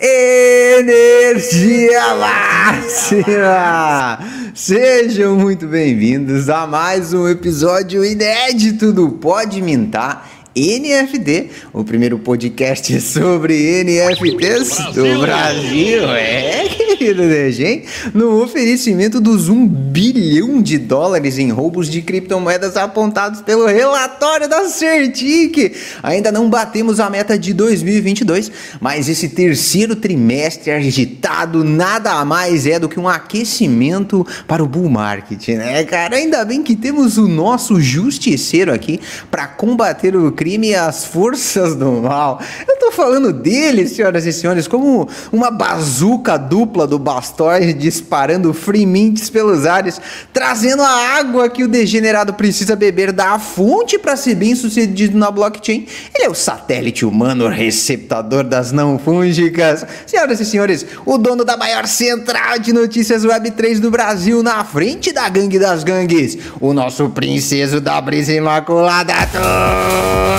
Energia máxima! Sejam muito bem-vindos a mais um episódio inédito do Pode Mintar NFT, o primeiro podcast sobre NFTs do Brasil. É, querido DG, no oferecimento dos 1 bilhão de dólares em roubos de criptomoedas apontados pelo relatório da Certic. Ainda não batemos a meta de 2022, mas esse terceiro trimestre agitado nada mais é do que um aquecimento para o bull market, né, cara? Ainda bem que temos o nosso justiceiro aqui para combater o crime crime as forças do mal. Eu tô falando dele, senhoras e senhores, como uma bazuca dupla do Bastói disparando free mints pelos ares, trazendo a água que o degenerado precisa beber da fonte para ser bem sucedido na blockchain. Ele é o satélite humano receptador das não fúngicas. Senhoras e senhores, o dono da maior central de notícias Web3 do Brasil, na frente da gangue das gangues, o nosso princeso da brisa imaculada.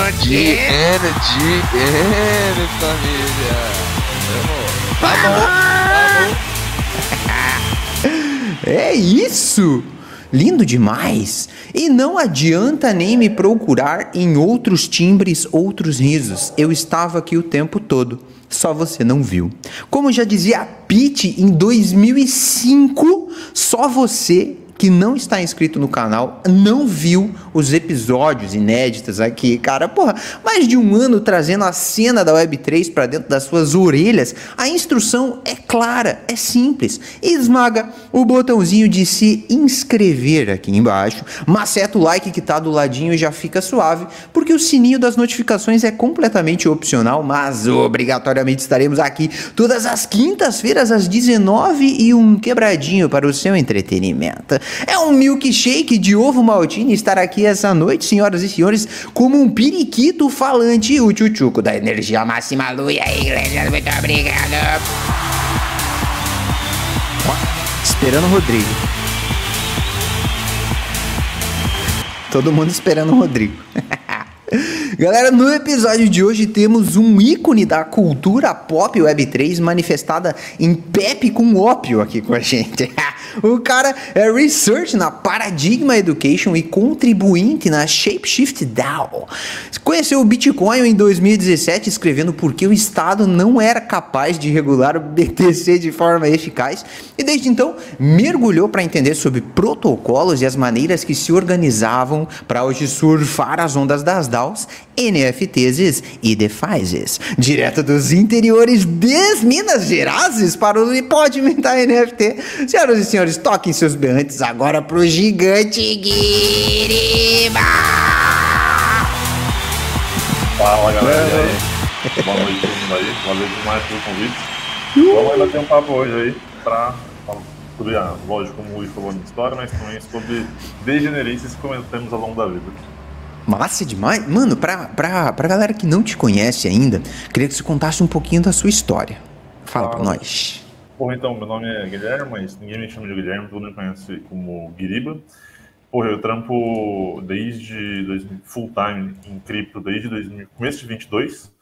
GN, GN, família. Vamos. Vamos. É isso! Lindo demais! E não adianta nem me procurar em outros timbres, outros risos. Eu estava aqui o tempo todo. Só você não viu. Como já dizia Pete em 2005, só você que não está inscrito no canal, não viu os episódios inéditos aqui, cara. Porra, mais de um ano trazendo a cena da Web3 para dentro das suas orelhas. A instrução é clara, é simples. Esmaga o botãozinho de se inscrever aqui embaixo, maceta o like que tá do ladinho e já fica suave, porque o sininho das notificações é completamente opcional, mas obrigatoriamente estaremos aqui todas as quintas-feiras às 19 e um quebradinho para o seu entretenimento. É um milkshake de ovo maltine estar aqui essa noite, senhoras e senhores, como um periquito falante, o tchutchuco da energia máxima luz. Aí, galera, muito obrigado. Esperando o Rodrigo. Todo mundo esperando o Rodrigo. Galera, no episódio de hoje temos um ícone da cultura pop Web3 manifestada em Pepe com ópio aqui com a gente. o cara é research na Paradigma Education e contribuinte na Shapeshift DAO. Conheceu o Bitcoin em 2017 escrevendo por que o Estado não era capaz de regular o BTC de forma eficaz e desde então mergulhou para entender sobre protocolos e as maneiras que se organizavam para hoje surfar as ondas das DAOs NFTs e DeFi's, direto dos interiores de Minas Gerais para o Pode Mintar NFT. Senhoras e senhores, toquem seus berrantes agora pro gigante Guiriba! Fala galera, Boa noite todo mundo aí, valeu demais pelo convite. Vamos ainda ter um papo hoje aí pra sobre, ah, lógico, como o Luiz falou na história, mas também sobre degenerícias que comentamos ao longo da vida. Massa demais. Mano, pra, pra, pra galera que não te conhece ainda, queria que você contasse um pouquinho da sua história. Fala ah, pra nós. Bom, então, meu nome é Guilherme, mas ninguém me chama de Guilherme, todo mundo me conhece como Guiriba. Porra, eu trampo desde full time em cripto desde 2000, começo de 22,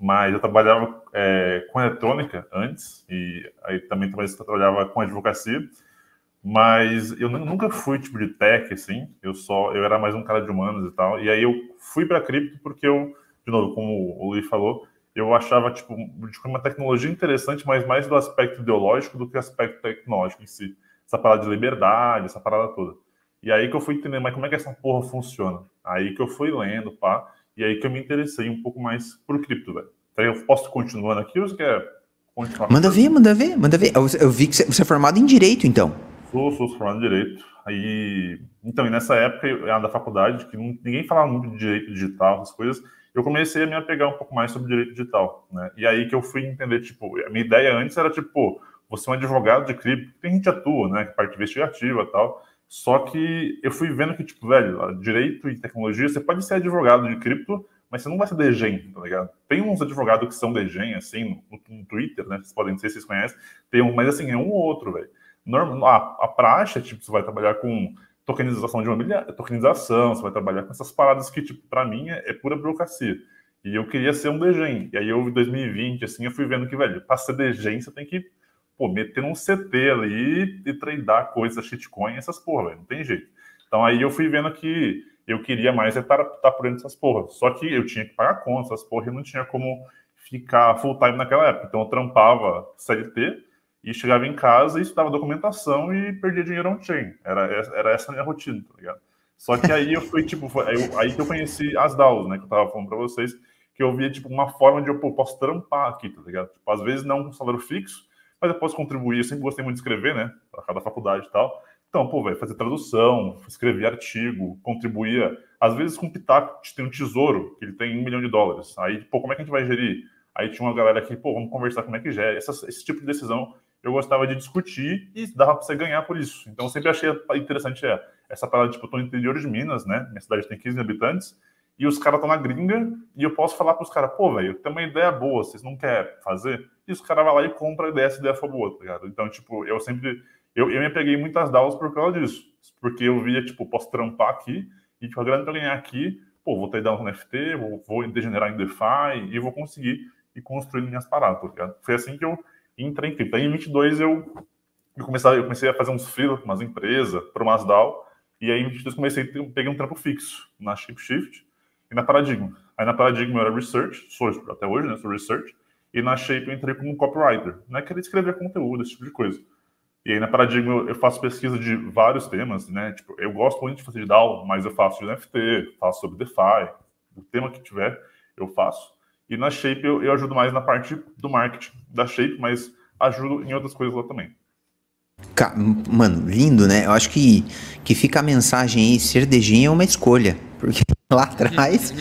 mas eu trabalhava é, com eletrônica antes e aí também trabalhava com advocacia. Mas eu nunca fui tipo de tech, assim. Eu só, eu era mais um cara de humanos e tal. E aí eu fui para cripto porque eu, de novo, como o Luiz falou, eu achava tipo uma tecnologia interessante, mas mais do aspecto ideológico do que aspecto tecnológico em si. Essa parada de liberdade, essa parada toda. E aí que eu fui entender, mas como é que essa porra funciona? Aí que eu fui lendo, pá, e aí que eu me interessei um pouco mais por cripto, velho. Então eu posso continuando aqui ou você quer continuar? Manda ver, manda ver, manda ver. Eu, vi que você é formado em Direito, então. Sou, sou formado em Direito. Aí, então, nessa época eu, da faculdade, que ninguém falava muito de direito digital, essas coisas, eu comecei a me apegar um pouco mais sobre direito digital, né? E aí que eu fui entender, tipo, a minha ideia antes era, tipo, você é um advogado de cripto, tem gente atua, né? Parte investigativa e tal. Só que eu fui vendo que, tipo, velho, direito e tecnologia, você pode ser advogado de cripto, mas você não vai ser degen, tá ligado? Tem uns advogados que são degen, assim, no, no Twitter, né? Vocês podem, não sei se vocês conhecem, tem um, mas assim, é um ou outro, velho normal, a, a praxe, tipo, você vai trabalhar com tokenização de milha, tokenização, você vai trabalhar com essas paradas que, tipo, para mim é, é, pura burocracia. E eu queria ser um degen. E aí eu, em 2020, assim, eu fui vendo que, velho, para ser degen, você tem que, pô, meter um CT ali e treinar coisas, shitcoin, essas porra, velho. Não tem jeito. Então aí eu fui vendo que eu queria mais é estar, estar por dentro dessas porras. Só que eu tinha que pagar contas, essas porras, e não tinha como ficar full time naquela época. Então eu trampava CLT e chegava em casa e estudava documentação e perdia dinheiro on-chain. Era, era essa a minha rotina, tá ligado? Só que aí eu fui, tipo, foi, aí, aí, que eu conheci as DAOs, né, que eu tava falando para vocês, que eu via, tipo, uma forma de eu, pô, posso trampar aqui, tá ligado? Tipo, às vezes não com salário fixo, mas eu posso contribuir, eu sempre gostei muito de escrever, né, para cada faculdade e tal. Então, pô, velho, fazer tradução, escrever artigo, contribuía, às vezes com o Pitaco, tem um tesouro, que ele tem um milhão de dólares. Aí, pô, como é que a gente vai gerir? Aí tinha uma galera aqui, pô, vamos conversar como é que gera. Essa, esse tipo de decisão eu gostava de discutir e dava para você ganhar por isso. Então, eu sempre achei interessante é, essa parada, tipo, eu tô no interior de Minas, né? Minha cidade tem 15 mil habitantes, e os caras estão na gringa, e eu posso falar para os caras, pô, velho, tem uma ideia boa, vocês não querem fazer? E os caras vão lá e compram a ideia, se a ideia for boa, tá ligado? Então, tipo, eu sempre, eu, eu me peguei muitas DAOs por causa disso, porque eu via, tipo, posso trampar aqui, e tipo, a grana para ganhar aqui, pô, vou ter DAO no NFT, vou, vou degenerar em DeFi, e vou conseguir ir construindo minhas paradas, tá ligado? Foi assim que eu entrei em cripto. Aí em 22 eu, eu, comecei, eu comecei a fazer uns freelas com umas empresas, para umas DAO, e aí em 22 comecei peguei um trampo fixo na ShapeShift, e na Paradigma. Aí na Paradigma eu era research, sou até hoje, né? Sou research. E na Shape eu entrei como copywriter, né? Queria escrever conteúdo, esse tipo de coisa. E aí na Paradigma eu faço pesquisa de vários temas, né? Tipo, eu gosto muito de fazer de DAO, mas eu faço de NFT, faço sobre DeFi, o tema que tiver, eu faço. E na Shape eu, eu ajudo mais na parte do marketing da Shape, mas ajudo em outras coisas lá também. Mano, lindo, né? Eu acho que, que fica a mensagem aí, ser DG é uma escolha. Porque lá atrás,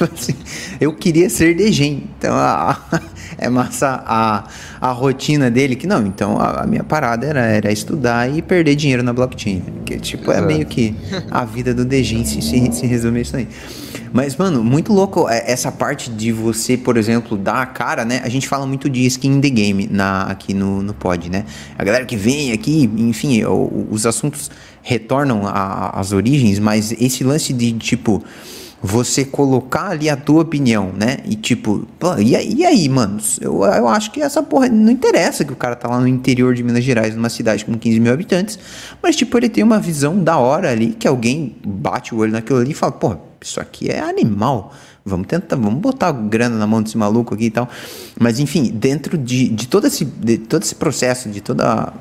assim, eu queria ser degen. Então, a, é massa a, a rotina dele, que não, então a, a, minha parada era, era estudar e perder dinheiro na blockchain. Que, tipo, é meio que a vida do degen se, se, se resume isso aí. Mas, mano, muito louco é, essa parte de você, por exemplo, dar a cara, né? A gente fala muito de skin in the game na, aqui no, no pod, né? A galera que vem aqui, enfim, os assuntos retornam às origens, mas esse lance de, tipo, você colocar ali a tua opinião, né? E tipo, e, e aí, mano? Eu, eu acho que essa porra não interessa que o cara tá lá no interior de Minas Gerais, numa cidade com 15 mil habitantes, mas tipo, ele tem uma visão da hora ali, que alguém bate o olho naquilo ali e fala, porra, isso aqui é animal. Vamos tentar, vamos botar grana na mão desse maluco aqui e tal. Mas enfim, dentro de, de, todo, esse, de todo esse processo, de toda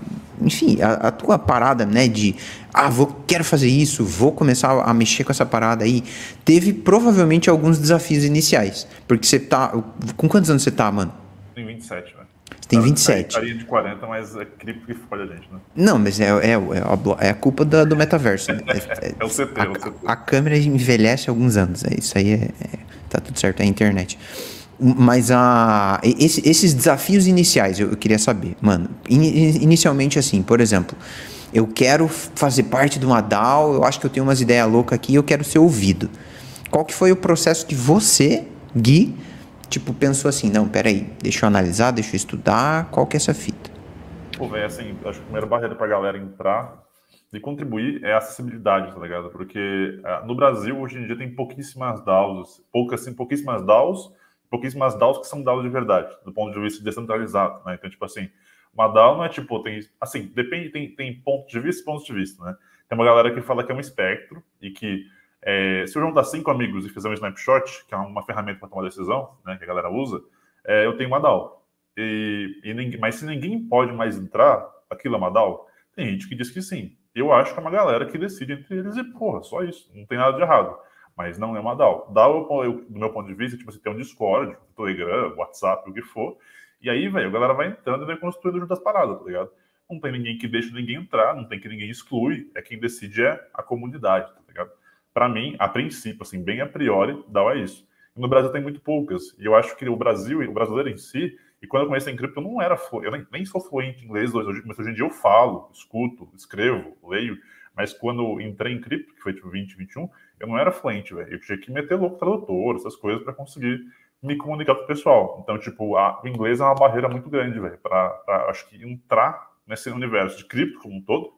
enfim, a, a, tua parada, né, de ah, vou, quero fazer isso, vou começar a mexer com essa parada aí, teve provavelmente alguns desafios iniciais. Porque você tá. Com quantos anos você tá, mano? Tem 27, velho. Você tem 27. Eu de 40, mas é cripto que fode a gente, né? Não, mas é, é, é, a, é culpa do, do metaverso. Né? É, é, o CT, a, é o CT. A, câmera envelhece alguns anos. É, isso aí é, é, tá tudo certo, é a internet. Mas a, esse, esses desafios iniciais eu, eu queria saber, mano. In, inicialmente, assim, por exemplo, eu quero fazer parte de uma DAO, eu acho que eu tenho umas ideias loucas aqui, eu quero ser ouvido. Qual que foi o processo que você, Gui, tipo, pensou assim, não, peraí, deixa eu analisar, deixa eu estudar, qual que é essa fita? Pô, velho, assim, acho que a primeira barreira pra galera entrar e contribuir é a acessibilidade, tá ligado? Porque uh, no Brasil, hoje em dia, tem pouquíssimas DAOs, poucas, assim, pouquíssimas DAOs, pouquíssimas DAOs que são DAOs de verdade, do ponto de vista descentralizado, né? Então, tipo assim, uma DAO não é tipo, tem, assim, depende, tem, tem pontos de vista e pontos de vista, né? Tem uma galera que fala que é um espectro e que é, se eu juntar cinco amigos e fizer um snapshot, que é uma ferramenta para tomar decisão, né, que a galera usa, é, eu tenho uma DAO. E, e mas se ninguém pode mais entrar, aquilo é uma DAO? Tem gente que diz que sim. Eu acho que é uma galera que decide entre eles e, porra, só isso. Não tem nada de errado mas não é uma DAO. DAO, eu, do meu ponto de vista, tipo, você tem um Discord, Telegram, WhatsApp, o que for, e aí, velho, a galera vai entrando e vai construindo junto as paradas, tá ligado? Não tem ninguém que deixa ninguém entrar, não tem que ninguém exclui, é quem decide é a comunidade, tá ligado? Para mim, a princípio, assim, bem a priori, DAO é isso. No Brasil tem muito poucas, e eu acho que o Brasil, o brasileiro em si, e quando eu comecei em cripto, eu não era, eu nem, nem sou fluente em inglês hoje, mas hoje em dia eu falo, escuto, escrevo, leio, mas quando entrei em cripto, que foi tipo 2021, eu não era fluente, velho. Eu tinha que meter louco tradutor, essas coisas para conseguir me comunicar com o pessoal. Então, tipo, a, o inglês é uma barreira muito grande, velho, para acho que entrar nesse universo de cripto como um todo,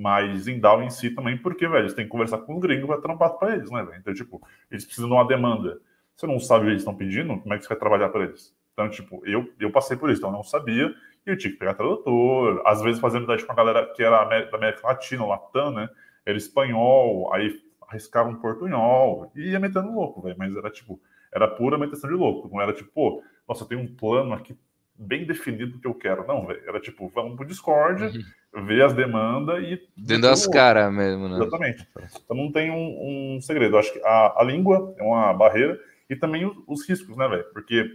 mas em DAO em si também, porque, velho, você tem que conversar com os gringos para trampar para eles, né, velho? Então, tipo, eles precisam de uma demanda. você não sabe o que eles estão pedindo, como é que você vai trabalhar para eles? Então, tipo, eu, eu passei por isso, então eu não sabia, e eu tinha que pegar tradutor, às vezes fazendo amizade com a galera que era da América Latina, Latam, né? Era espanhol, aí arriscava um portunhol, e ia metendo louco, velho, mas era tipo, era pura meteção de louco, não era tipo, pô, nossa, eu tenho um plano aqui bem definido que eu quero. Não, velho. Era tipo, vamos pro Discord, uhum. ver as demandas e. Dentro das caras mesmo, né? Exatamente. Então não tem um, um segredo. Eu acho que a, a, língua é uma barreira e também os, os riscos, né, velho? Porque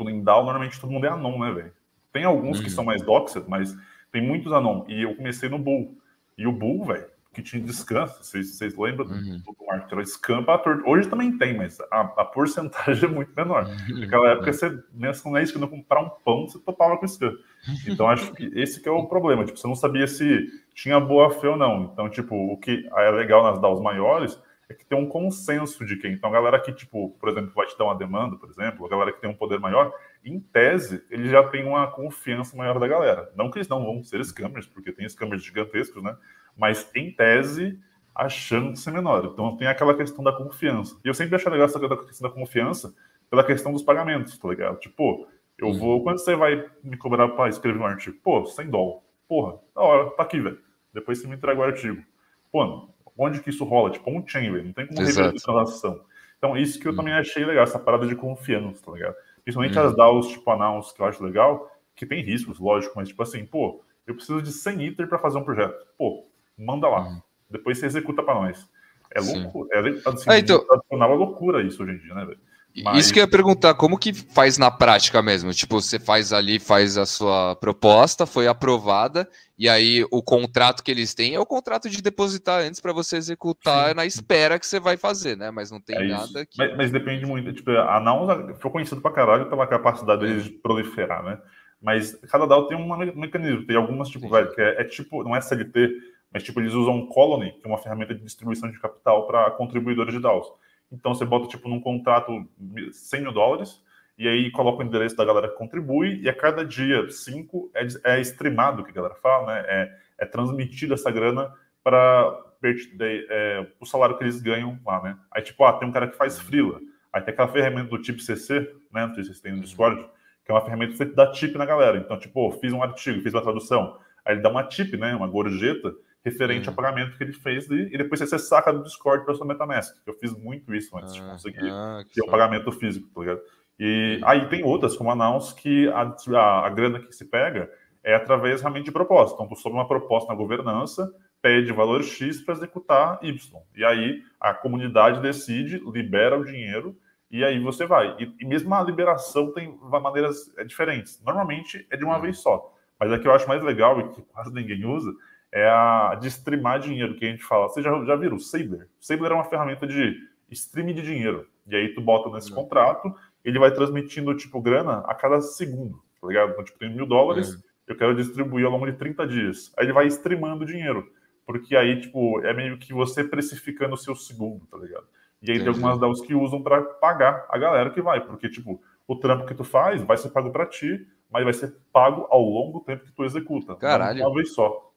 em DAO, normalmente todo mundo é anon, né, velho? Tem alguns uhum. que são mais doxed, mas tem muitos anon. E eu comecei no Bull. E o Bull, velho, que tinha descanso. Vocês, vocês lembram uhum. do, do marketing? Era scam Hoje também tem, mas a, a porcentagem é muito menor. Uhum. Naquela época, você, não é isso que não comprar um pão, você topava com scam. Então, acho que esse que é o problema. Tipo, você não sabia se tinha boa fé ou não. Então, tipo, o que é legal nas DAOs maiores é que tem um consenso de quem. Então, a galera que, tipo, por exemplo, vai te dar uma demanda, por exemplo, a galera que tem um poder maior, em tese, ele já tem uma confiança maior da galera. Não que eles não vão ser scammers, porque tem scammers gigantescos, né? Mas, em tese, a chance é menor. Então, tem aquela questão da confiança. E eu sempre achei legal essa questão da confiança pela questão dos pagamentos, tá ligado? Tipo, eu vou. Quando você vai me cobrar para escrever um artigo? Pô, 100 dólares. Porra, da hora, tá aqui, velho. Depois você me entrega o artigo. Pô, onde que isso rola? Tipo, um chain, velho. Não tem como rever de transação. Então, isso que eu também uhum. achei legal, essa parada de confiança, tá ligado? Principalmente uhum. as DAOs, tipo, announce, que eu acho legal, que tem riscos, lógico, mas, tipo assim, pô, eu preciso de 100 ITER para fazer um projeto. Pô, manda lá. Uhum. Depois você executa para nós. É louco, é, assim, ah, então... é loucura isso hoje em dia, né, velho? Mas... Isso que eu ia perguntar, como que faz na prática mesmo? Tipo, você faz ali, faz a sua proposta, foi aprovada, e aí o contrato que eles têm é o contrato de depositar antes para você executar Sim. na espera que você vai fazer, né? Mas não tem é nada que. Mas, mas, depende muito. Tipo, a Naus foi conhecida pra caralho pela capacidade deles de proliferar, né? Mas cada DAO tem um mecanismo. Tem algumas, tipo, velho, que é, é tipo, não é CLT, mas tipo, eles usam Colony, que é uma ferramenta de distribuição de capital para contribuidores de DAOs. Então você bota tipo num contrato 100 mil dólares e aí coloca o endereço da galera que contribui e a cada dia cinco é, é streamado, que a galera fala, né? É, é transmitido essa grana para é, o salário que eles ganham lá, né? Aí tipo, ah, tem um cara que faz freela, aí tem aquela ferramenta do tipo CC, né? Não sei se vocês têm no Discord, que é uma ferramenta que você dá tip na galera. Então, tipo, fiz um artigo, fiz uma tradução, aí ele dá uma tip, né? Uma gorjeta referente uhum. ao pagamento que ele fez e, depois você saca do Discord para sua MetaMask. Eu fiz muito isso antes ah, de conseguir ah, ter o pagamento físico, tá ligado? E uhum. aí tem outras, como a Announce, que a, a, a, grana que se pega é através realmente de proposta. Então, tu sobe uma proposta na governança, pede valor X para executar Y. E aí a comunidade decide, libera o dinheiro e aí você vai. E, e mesmo a liberação tem maneiras é, diferentes. Normalmente é de uma uhum. vez só. Mas a que eu acho mais legal e que quase ninguém usa é a de streamar dinheiro, que a gente fala. Vocês já, já viram o Saber? O Saber é uma ferramenta de streaming de dinheiro. E aí tu bota nesse uhum. contrato, ele vai transmitindo, tipo, grana a cada segundo, tá ligado? Então, tipo, tem mil dólares, uhum. eu quero distribuir ao longo de 30 dias. Aí ele vai streamando dinheiro. Porque aí, tipo, é meio que você precificando o seu segundo, tá ligado? E aí Entendi. tem algumas DAOs que usam para pagar a galera que vai. Porque, tipo, o trampo que tu faz vai ser pago para ti, mas vai ser pago ao longo do tempo que tu executa. Caralho. Uma vez só.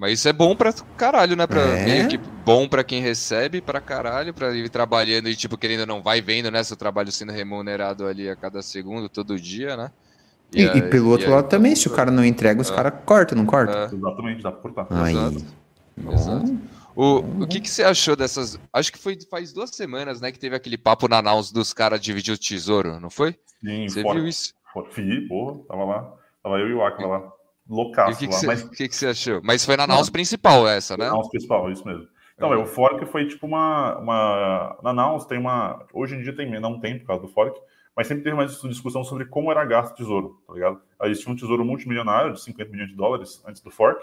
Mas isso é bom pra caralho, né? Pra, é? Meio que bom pra quem recebe pra caralho, pra ir trabalhando e, tipo, querendo não vai vendo, né? Seu trabalho sendo remunerado ali a cada segundo, todo dia, né? E, e, e pelo outro lado também, se o cara não entrega, os é. caras cortam, não cortam? É. Exatamente, dá pra cortar. Aí. Exato. Exato. O, o que, que você achou dessas. Acho que foi faz duas semanas, né? Que teve aquele papo na Naus dos caras dividir o tesouro, não foi? Sim, você fora, viu isso? Vi, porra, tava lá. Tava eu e o Aquila lá loucaço. O que, que, você, mas... que, que você achou? Mas foi na Naus principal essa, né? Na Naus principal, isso mesmo. Então, é. o Fork foi tipo uma, uma. Na Naus tem uma. Hoje em dia tem, não tem por causa do Fork, mas sempre teve uma discussão sobre como era gasto o tesouro, tá ligado? Existia um tesouro multimilionário de 50 milhões de dólares antes do Fork,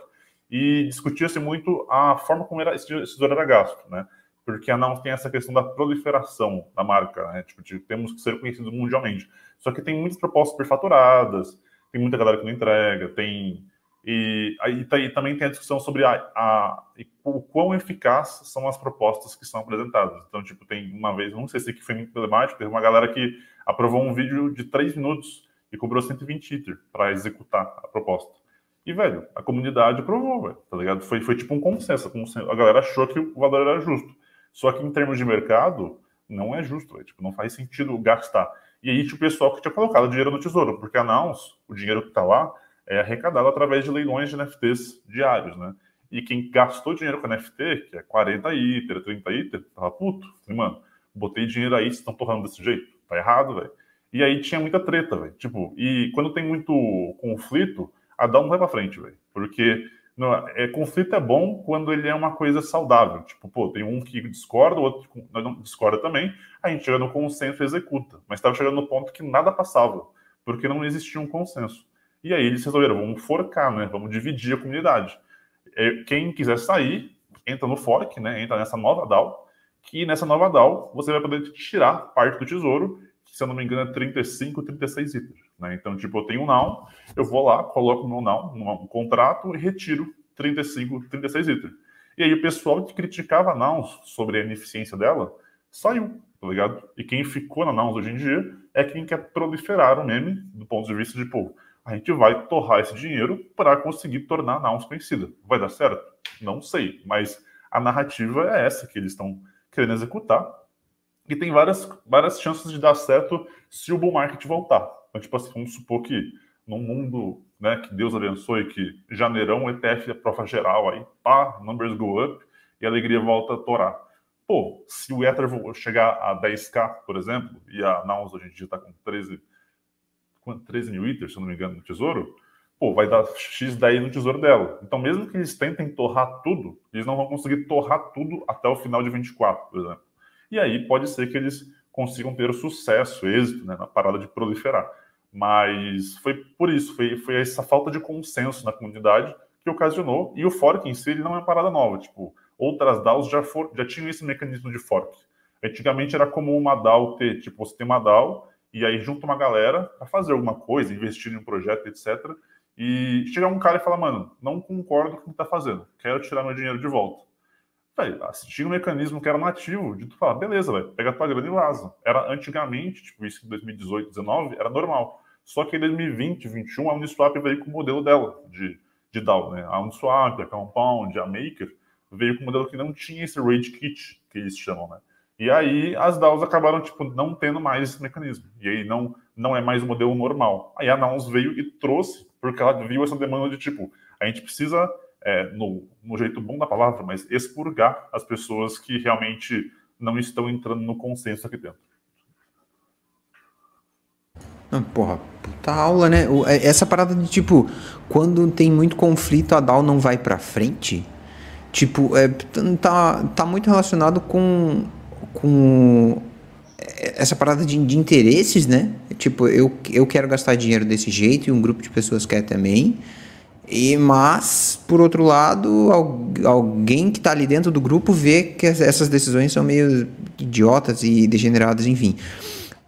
e discutia-se muito a forma como era, esse tesouro era gasto, né? Porque a Naus tem essa questão da proliferação da marca, né? Tipo, de, temos que ser conhecidos mundialmente. Só que tem muitas propostas perfaturadas, tem muita galera que não entrega, tem. E aí tá, também tem a discussão sobre a, a, o quão eficaz são as propostas que são apresentadas. Então, tipo, tem uma vez, não sei se aqui foi muito problemático, teve uma galera que aprovou um vídeo de três minutos e cobrou 120 Ether para executar a proposta. E, velho, a comunidade aprovou, velho, tá ligado? Foi, foi tipo um consenso. A galera achou que o valor era justo. Só que em termos de mercado, Não é justo, véio. tipo, não faz sentido gastar. E aí tinha o pessoal que tinha colocado dinheiro no tesouro, porque a Nouns, o dinheiro que está lá, é arrecadado através de leilões de NFTs diários, né? E quem gastou dinheiro com NFT, que é 40 ITER, 30 ITER, tava puto. Falei, mano, botei dinheiro aí, vocês estão torrando desse jeito. Tá errado, velho. E aí tinha muita treta, velho. Tipo, e quando tem muito conflito, a DAO não vai pra frente, velho. Porque não, é, conflito é bom quando ele é uma coisa saudável. Tipo, pô, tem um que discorda, o outro não discorda também, a gente chega no consenso e executa. Mas estava chegando no ponto que nada passava, porque não existia um consenso. E aí eles resolveram, vamos forcar, né? Vamos dividir a comunidade. É, quem quiser sair, entra no fork, né? Entra nessa nova DAO, que nessa nova DAO você vai poder tirar parte do tesouro, que se eu não me engano é 35, 36 itens. Né? Então, tipo, eu tenho um now, eu vou lá, coloco no now, um contrato e retiro 35, 36 itens. E aí o pessoal que criticava a Nouns sobre a ineficiência dela saiu, tá ligado? E quem ficou na Nouns hoje em dia é quem quer proliferar o meme do ponto de vista de, pô, a gente vai torrar esse dinheiro para conseguir tornar a Nouns conhecida. Vai dar certo? Não sei, mas a narrativa é essa que eles estão querendo executar e tem várias, várias chances de dar certo se o bull market voltar. Então, tipo assim, vamos supor que num mundo, né, que Deus abençoe, que janeirão ETF é prova geral, aí pá, numbers go up e a alegria volta a torar. Pô, se o Ether chegar a 10k, por exemplo, e a Nouns hoje em dia está com 13 13 mil iters, se eu não me engano, no tesouro, pô, vai dar X daí no tesouro dela. Então, mesmo que eles tentem torrar tudo, eles não vão conseguir torrar tudo até o final de 24, por exemplo. E aí pode ser que eles consigam ter sucesso, êxito, né, na parada de proliferar. Mas foi por isso, foi, foi essa falta de consenso na comunidade que ocasionou, e o fork em si ele não é uma parada nova, tipo, outras DAOs já, for, já tinham esse mecanismo de fork. Antigamente era como uma DAO ter, tipo, você tem uma DAO, e aí junta uma galera para fazer alguma coisa, investir em um projeto, etc. E chegar um cara e falar, mano, não concordo com o que está fazendo, quero tirar meu dinheiro de volta. Véio, tinha um mecanismo que era nativo de tu falar, beleza, véio, pega tua grana e vaza. Era antigamente, tipo isso em 2018, 2019, era normal. Só que em 2020, 2021, a Uniswap veio com o modelo dela de, de DAO, né? A Uniswap, a Compound, a Maker, veio com um modelo que não tinha esse rage kit, que eles chamam, né? E aí as DAOs acabaram tipo não tendo mais esse mecanismo. E aí não não é mais o modelo normal. Aí a Nouns veio e trouxe porque ela viu essa demanda de tipo a gente precisa é, no, no jeito bom da palavra, mas expurgar as pessoas que realmente não estão entrando no consenso aqui dentro. Não, porra, puta aula, né? É, essa parada de tipo, quando tem muito conflito, a DAO não vai pra frente. Tipo, é, tá, tá muito relacionado com com essa parada de, de, interesses, né? Tipo, eu, eu quero gastar dinheiro desse jeito e um grupo de pessoas quer também. E, mas, por outro lado, alguém que está ali dentro do grupo vê que essas decisões são meio idiotas e degeneradas, enfim.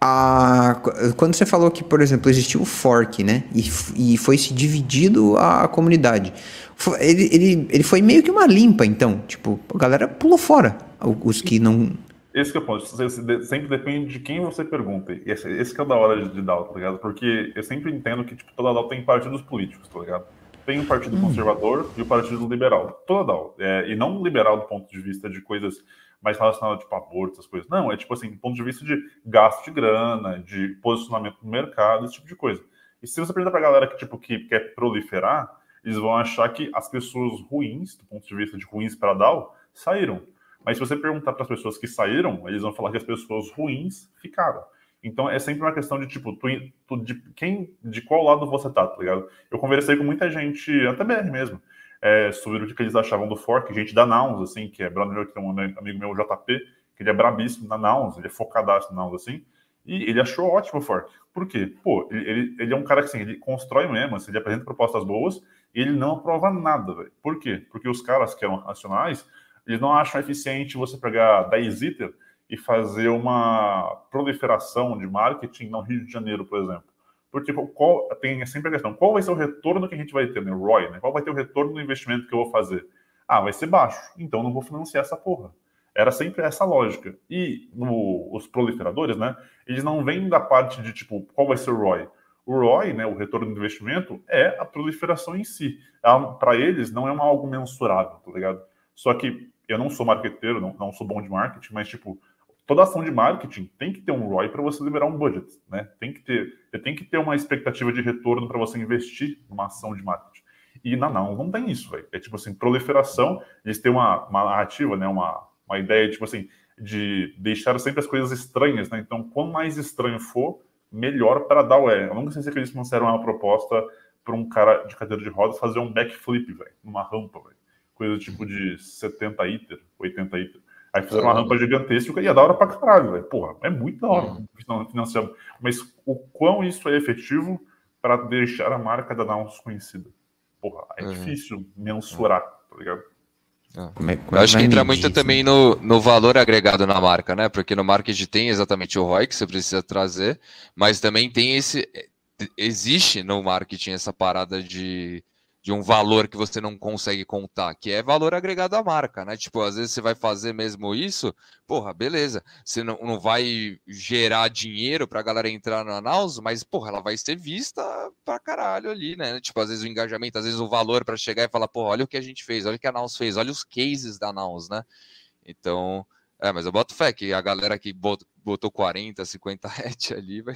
A, quando você falou que, por exemplo, existiu o fork, né? E, e foi se dividido a, comunidade. Ele, ele, ele foi meio que uma limpa, então. Tipo, a galera pulou fora. Os que não, esse que é o ponto. Sempre depende de quem você pergunta. Esse, esse que é o da hora de, de DAO, tá ligado? Porque eu sempre entendo que tipo, toda DAO tem partidos políticos, tá ligado? Tem o Partido hum. Conservador e o Partido Liberal. DAO. É, e não liberal do ponto de vista de coisas mais relacionadas, tipo, aborto, essas coisas. Não, é tipo assim, do ponto de vista de gasto de grana, de posicionamento no mercado, esse tipo de coisa. E se você perguntar pra galera que, tipo, que quer proliferar, eles vão achar que as pessoas ruins, do ponto de vista de ruins para DAO, saíram. Mas se você perguntar para as pessoas que saíram, eles vão falar que as pessoas ruins ficaram. Então é sempre uma questão de tipo, tu, tu, de quem, de qual lado você tá, tá ligado? Eu conversei com muita gente, até BR mesmo, é, sobre o que eles achavam do fork, gente da Nouns, assim, que é brother que tem um amigo meu, JP, que ele é brabíssimo na Nouns, ele é focadaço na Nouns, assim, e ele achou ótimo o fork. Por quê? Pô, ele, ele, ele, é um cara que, assim, ele constrói mesmo, assim, ele apresenta propostas boas, e ele não aprova nada, velho. Por quê? Porque os caras que eram racionais eles não acham eficiente você pegar 10 itens e fazer uma proliferação de marketing no Rio de Janeiro, por exemplo. Porque qual, tem sempre a questão, qual vai ser o retorno que a gente vai ter, né? ROI, né? Qual vai ter o retorno do investimento que eu vou fazer? Ah, vai ser baixo, então não vou financiar essa porra. Era sempre essa lógica. E no, os proliferadores, né? Eles não vêm da parte de, tipo, qual vai ser o ROI? O ROI, né, o retorno do investimento, é a proliferação em si. Para eles, não é uma algo mensurável, tá ligado? Só que eu não sou marqueteiro, não, não sou bom de marketing, mas, tipo, toda ação de marketing tem que ter um ROI para você liberar um budget, né? Tem que ter, tem que ter uma expectativa de retorno para você investir numa ação de marketing. E na não, não tem isso, velho. É tipo assim, proliferação, eles têm uma, uma narrativa, né? Uma, uma ideia, tipo assim, de deixar sempre as coisas estranhas, né? Então, quanto mais estranho for, melhor para dar o E. Eu nunca sei se eles lançaram uma proposta para um cara de cadeira de rodas fazer um backflip, velho, numa rampa, velho. Coisa tipo de 70 iter, 80 iter. Aí fizeram uma rampa gigantesca e ia da hora pra caralho, velho. Porra, é muito da hora uhum. financiando. Mas o quão isso é efetivo para deixar a marca da Downs conhecida? Porra, é uhum. difícil mensurar, tá ligado? Como é, como eu acho que entra muito também no, no valor agregado na marca, né? Porque no marketing tem exatamente o ROI que você precisa trazer, mas também tem esse. Existe no marketing essa parada de de um valor que você não consegue contar, que é valor agregado à marca, né? Tipo, às vezes você vai fazer mesmo isso, porra, beleza, você não, não vai gerar dinheiro pra galera entrar na Naus, mas, porra, ela vai ser vista pra caralho ali, né? Tipo, às vezes o engajamento, às vezes o valor para chegar e falar, porra, olha o que a gente fez, olha o que a Naus fez, olha os cases da Naus, né? Então, é, mas eu boto fé que a galera que botou 40, 50 hat ali vai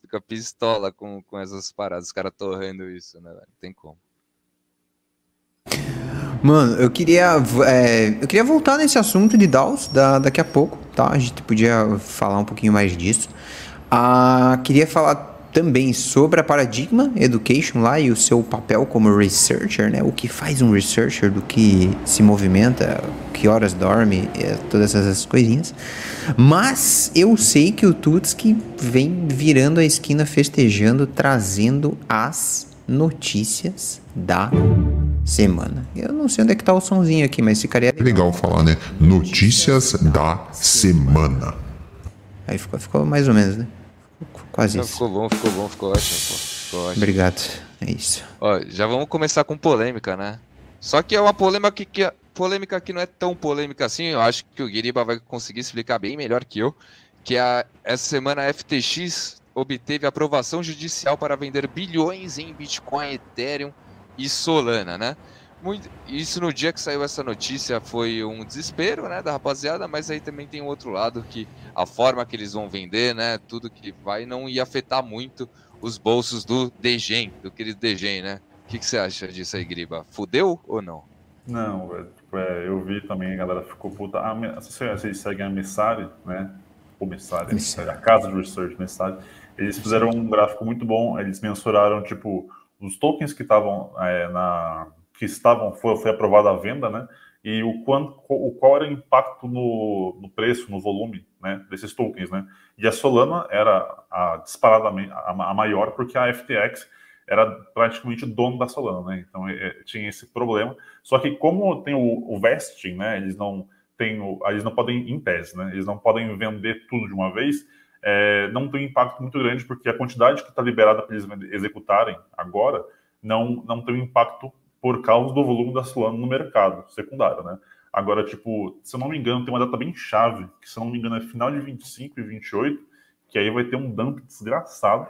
ficar pistola com, com essas paradas, os caras torrando isso, né? Não tem como. Mano, eu queria, é, eu queria voltar nesse assunto de DAOs da, daqui a pouco, tá? A gente podia falar um pouquinho mais disso. Ah, queria falar também sobre a Paradigma Education lá e o seu papel como researcher, né? O que faz um researcher, do que se movimenta, que horas dorme, é, todas essas coisinhas. Mas eu sei que o Tutski vem virando a esquina festejando, trazendo as notícias da semana. Eu não sei onde é que tá o sonzinho aqui, mas ficaria legal. legal falar, né? Notícias da semana. Aí ficou, ficou mais ou menos, né? Quase Não, isso. Ficou bom, ficou bom, ficou ótimo, pô. Ficou ótimo. Obrigado. É isso. Ó, já vamos começar com polêmica, né? Só que é uma polêmica que, que polêmica que não é tão polêmica assim. Eu acho que o Guiriba vai conseguir explicar bem melhor que eu. Que a, essa semana a FTX obteve aprovação judicial para vender bilhões em Bitcoin, Ethereum e Solana, né? Muito, isso no dia que saiu essa notícia foi um desespero, né, da rapaziada, mas aí também tem o outro lado que a forma que eles vão vender, né, tudo que vai não ia afetar muito os bolsos do Degen, do querido Degen, né? O que, que você acha disso aí, Griba? Fudeu ou não? Não, tipo, é, eu vi também, a galera ficou puta. Ah, vocês seguem a Messari, né? O Messari, a casa de research Messari. Eles fizeram um gráfico muito bom, eles mensuraram, tipo, os tokens que estavam é, na que estavam foi, foi aprovada a venda, né? E o quanto o qual era o impacto no, no preço, no volume, né, desses tokens, né? E a Solana era a disparadamente a, a maior porque a FTX era praticamente dono da Solana, né? Então é, tinha esse problema. Só que como tem o, o vesting, né? Eles não têm o, eles não podem em tese, né? Eles não podem vender tudo de uma vez é, não tem impacto muito grande, porque a quantidade que está liberada para eles executarem agora não, não tem um impacto por causa do volume da Solana no mercado secundário, né? Agora, tipo, se eu não me engano, tem uma data bem chave, que se eu não me engano é final de 25 e 28, que aí vai ter um dump desgraçado,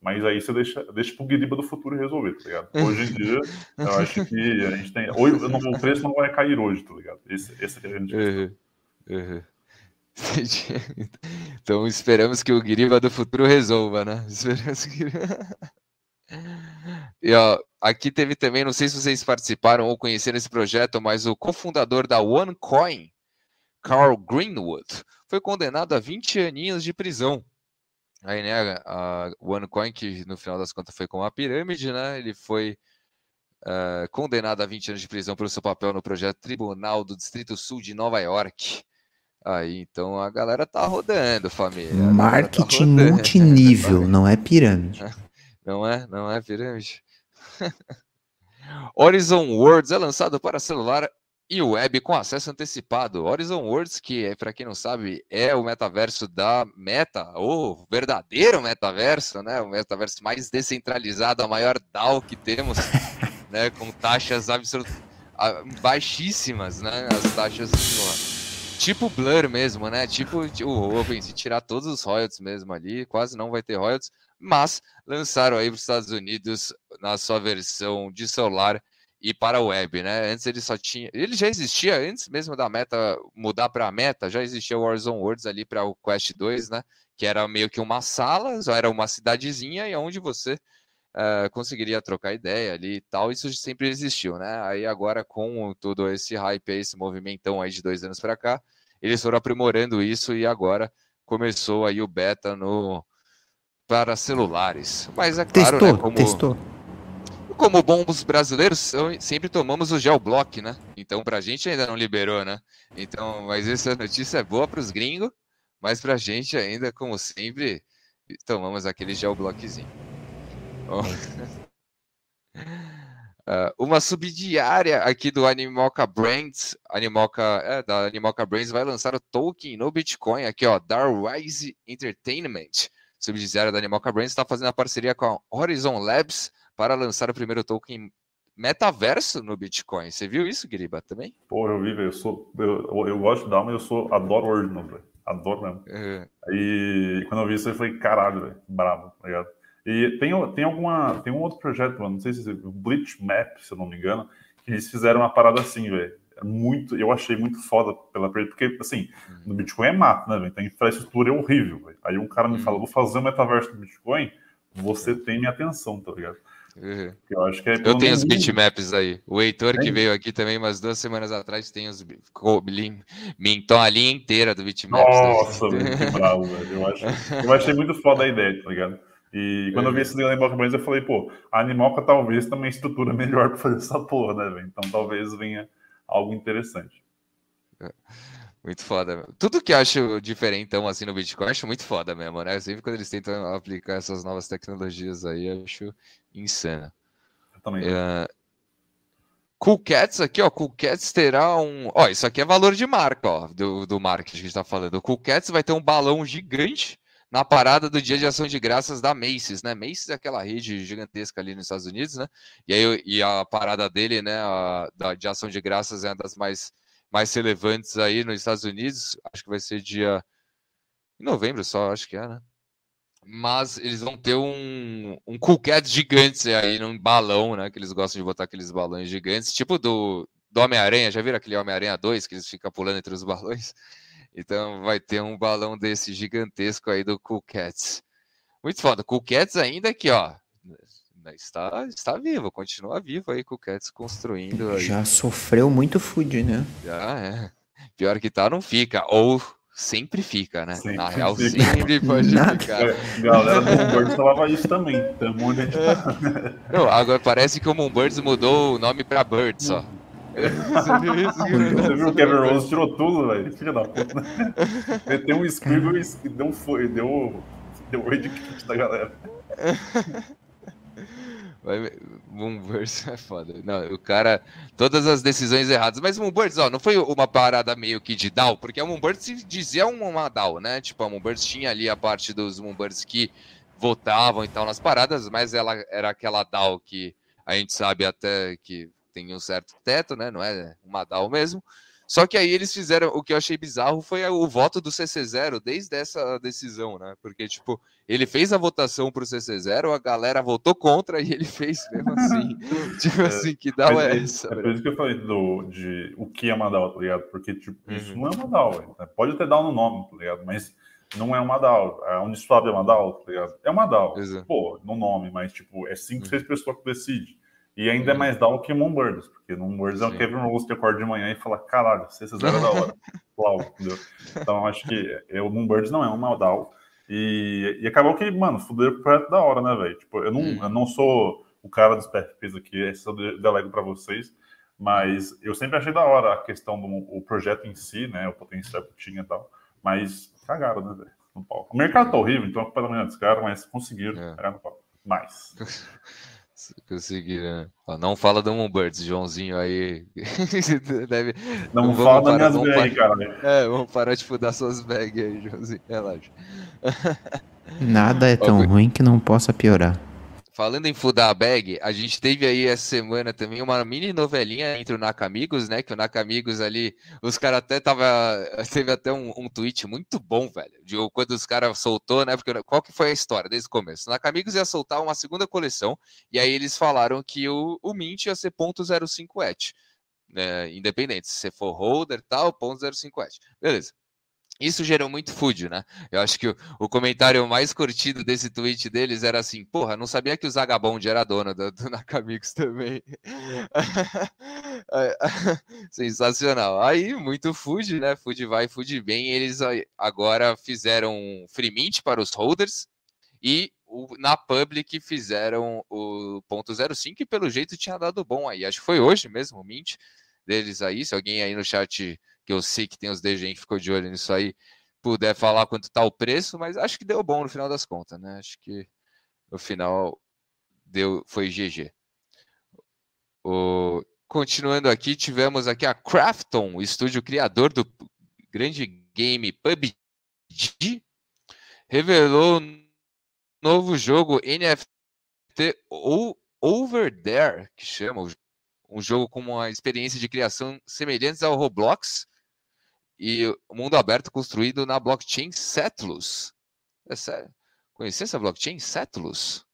mas aí você deixa, deixa pro Guiriba do futuro resolver, tá ligado? Hoje em dia, eu acho que a gente tem. Hoje, o preço não vai cair hoje, tá ligado? Esse, esse é a grande uhum. Uhum. então esperamos que o Guiriba do futuro resolva, né? Esperamos que... E ó, aqui teve também, não sei se vocês participaram ou conheceram esse projeto, mas o cofundador da OneCoin, Carl Greenwood, foi condenado a 20 aninhos de prisão. Aí, né, a OneCoin, que no final das contas foi com uma pirâmide, né? Ele foi uh, condenado a 20 anos de prisão pelo seu papel no projeto Tribunal do Distrito Sul de Nova York. Aí, então a galera tá rodando, família. Tá Marketing tá rodando. multinível, não é pirâmide. Não é? Não é pirâmide? Horizon Worlds é lançado para celular e web com acesso antecipado. Horizon Worlds, que é para quem não sabe, é o metaverso da Meta, o verdadeiro metaverso, né? O metaverso mais descentralizado, a maior DAO que temos, né? Com taxas absolutamente baixíssimas, né? As taxas Tipo Blur mesmo, né? Tipo o OpenSea, tirar todos os royalties mesmo ali, quase não vai ter royalties, mas lançaram aí para os Estados Unidos na sua versão de celular ir para web, né? Antes ele só tinha. Ele já existia antes mesmo da meta mudar para a meta, já existia o Warzone Worlds ali para o Quest 2, né? Que era meio que uma sala, era uma cidadezinha e onde você uh, conseguiria trocar ideia ali e tal. Isso sempre existiu, né? Aí agora com todo esse hype, esse movimentão aí de dois anos para cá, eles foram aprimorando isso e agora começou aí o beta no para celulares. Mas é claro, testou, né, como testou. como bons brasileiros, sempre tomamos o geoblock, né? Então, pra gente ainda não liberou, né? Então, mas essa notícia é boa para os gringos, mas pra gente ainda, como sempre, tomamos aquele geoblockzinho. Uh, uma subsidiária aqui do Animoca Brands, Animoca, é, da Animoca Brands vai lançar o token no Bitcoin, aqui ó, Darwise Entertainment, subsidiária da Animoca Brands, está fazendo a parceria com a Horizon Labs para lançar o primeiro token metaverso no Bitcoin. Você viu isso, Guiriba, também? Pô, eu vi. Eu, sou, eu, eu gosto de dar, mas eu sou, adoro Ordinal, velho. Adoro mesmo. Uhum. Aí, quando eu vi isso, eu falei, caralho, velho, bravo, tá ligado? E tem, tem alguma. Tem um outro projeto, mano, não sei se é o Bleach Map, se eu não me engano, que eles fizeram uma parada assim, velho. É muito, eu achei muito foda pela porque assim, no Bitcoin é mato, né, velho? Então a infraestrutura é horrível, velho. Aí um cara me fala, vou fazer um metaverso no Bitcoin, você tem minha atenção, tá ligado? Uhum. Eu acho que é Eu tenho os bitmaps aí. O Heitor, que veio aqui também umas duas semanas atrás, tem os. Mintou a linha inteira do bitmaps. Nossa, que bravo, velho. Eu, acho, eu achei muito foda a ideia, tá ligado? E quando eu vi esse Animal Brands, eu falei, pô, a Animoca talvez tenha uma estrutura melhor para fazer essa porra, né, velho? Então talvez venha algo interessante. É, muito foda. Tudo que eu acho diferentão assim no Bitcoin, acho muito foda mesmo, né? Sempre quando eles tentam aplicar essas novas tecnologias aí, acho insano. Eu também. Uh, Cool Cats aqui, ó. Cool Cats terá um. Ó, isso aqui é valor de marca, ó, do, do marketing que a gente tá falando. O Cool Cats vai ter um balão gigante na parada do Dia de Ação de Graças da Macy's, né? Macy's é aquela rede gigantesca ali nos Estados Unidos, né? E aí e a parada dele, né, a, da, de Ação de Graças é uma das mais mais relevantes aí nos Estados Unidos. Acho que vai ser dia em novembro só, acho que é, né? Mas eles vão ter um, um Cool gigante aí num balão, né? Que eles gostam de botar aqueles balões gigantes, tipo do, do Homem-Aranha. Já viram aquele Homem-Aranha 2 que eles ficam pulando entre os balões? Então vai ter um balão desse gigantesco aí do Cool Cats. Muito foda. Cool Cats ainda aqui, ó. Está, está vivo, continua vivo aí, Cool Cats construindo. Aí. Já sofreu muito food, né? Já é. Pior que tá, não fica. Ou sempre fica, né? Sempre Na real, fica. sempre pode Nada. ficar. É, galera do Moonbirds falava isso também. Tem um monte de gente. Não, agora parece que o Moonbirds mudou o nome pra Birds, ó. Você viu isso? Você viu o Kevin Rose tirou tudo, velho. Filha da puta. Meteu um squiggle e deu, foi, deu, deu oi de kit da galera. Vai- Moonbirds é foda. Não, o cara. Todas as decisões erradas. Mas Moonbirds, ó, não foi uma parada meio que de DAO, porque a Moonbirds se dizia uma DAO, né? Tipo, a Moonbirds tinha ali a parte dos Moonbirds que votavam e tal nas paradas, mas ela era aquela DAO que a gente sabe até que tem um certo teto, né? Não é uma DAO mesmo. Só que aí eles fizeram, o que eu achei bizarro foi o voto do CC0 desde essa decisão, né? Porque, tipo, ele fez a votação pro CC0, a galera votou contra e ele fez mesmo assim. tipo assim, que DAO é, essa? É por velho? isso que eu falei do, de o que é uma DAO, tá ligado? Porque, tipo, isso Uhum. não é uma DAO, velho. Pode ter DAO no nome, tá ligado? Mas não é uma DAO. A Uniswap é uma DAO, tá ligado? É uma DAO. Exato. Pô, no nome, mas, tipo, é 5, Uhum. 6 pessoas que decidem. E ainda é Uhum. mais DAO que Moonbirds, porque Moonbirds é o. Kevin Rose que acorda de manhã e fala, caralho, vocês fizeram da hora. Uau, entendeu? Então, acho que é, o Moonbirds não é uma DAO. E, e acabou que, mano, fuderam o projeto da hora, né, velho? Tipo, eu não, Uhum. eu não sou o cara dos PFPs aqui, esse eu de- delego pra vocês, mas eu sempre achei da hora a questão do o projeto em si, né, o potencial que tinha e tal, mas cagaram, né, velho, no pau. O mercado tá horrível, então a culpa da manhã dos caras, mas conseguiram É. cagar no pau. Mas, Conseguiram. Ó, Não fala do Moonbirds, Joãozinho aí. Deve... não, vamos fala das minhas vamos parar. cara. É, vamos parar de fudar suas bags aí, Joãozinho. Relaxa. Nada é tão ruim que não possa piorar. Falando em fudar a gente teve aí essa semana também uma mini novelinha entre o Nakamigos, né? Que o Nakamigos ali, os caras até tava. Teve até um, um tweet muito bom, velho. De quando os caras soltou, né? Porque qual que foi a história desde o começo? O Nakamigos ia soltar uma segunda coleção, e aí eles falaram que o, o Mint ia ser .05 ETH. Né, independente, se for holder tal, .05 ETH. Beleza. Isso gerou muito food, né? Eu acho que o, o, comentário mais curtido desse tweet deles era assim: porra, não sabia que o Zagabond era dono do, do Nakamix também. Sensacional. Aí, muito food, né? Food vai, food bem. Eles agora fizeram free mint para os holders e o, na public fizeram o ponto 05 e pelo jeito tinha dado bom aí. Acho que foi hoje mesmo o mint deles aí. Se alguém aí no chat que eu sei que tem os DG que ficou de olho nisso aí, puder falar quanto está o preço, mas acho que deu bom no final das contas, né? Acho que no final deu, foi GG. O, continuando aqui, tivemos aqui a Crafton, o estúdio criador do grande game PUBG, revelou novo jogo NFT ou Over There, que chama um jogo com uma experiência de criação semelhantes ao Roblox, e o mundo aberto construído na blockchain Cetlus. É sério? Conhecia essa blockchain Cetlus?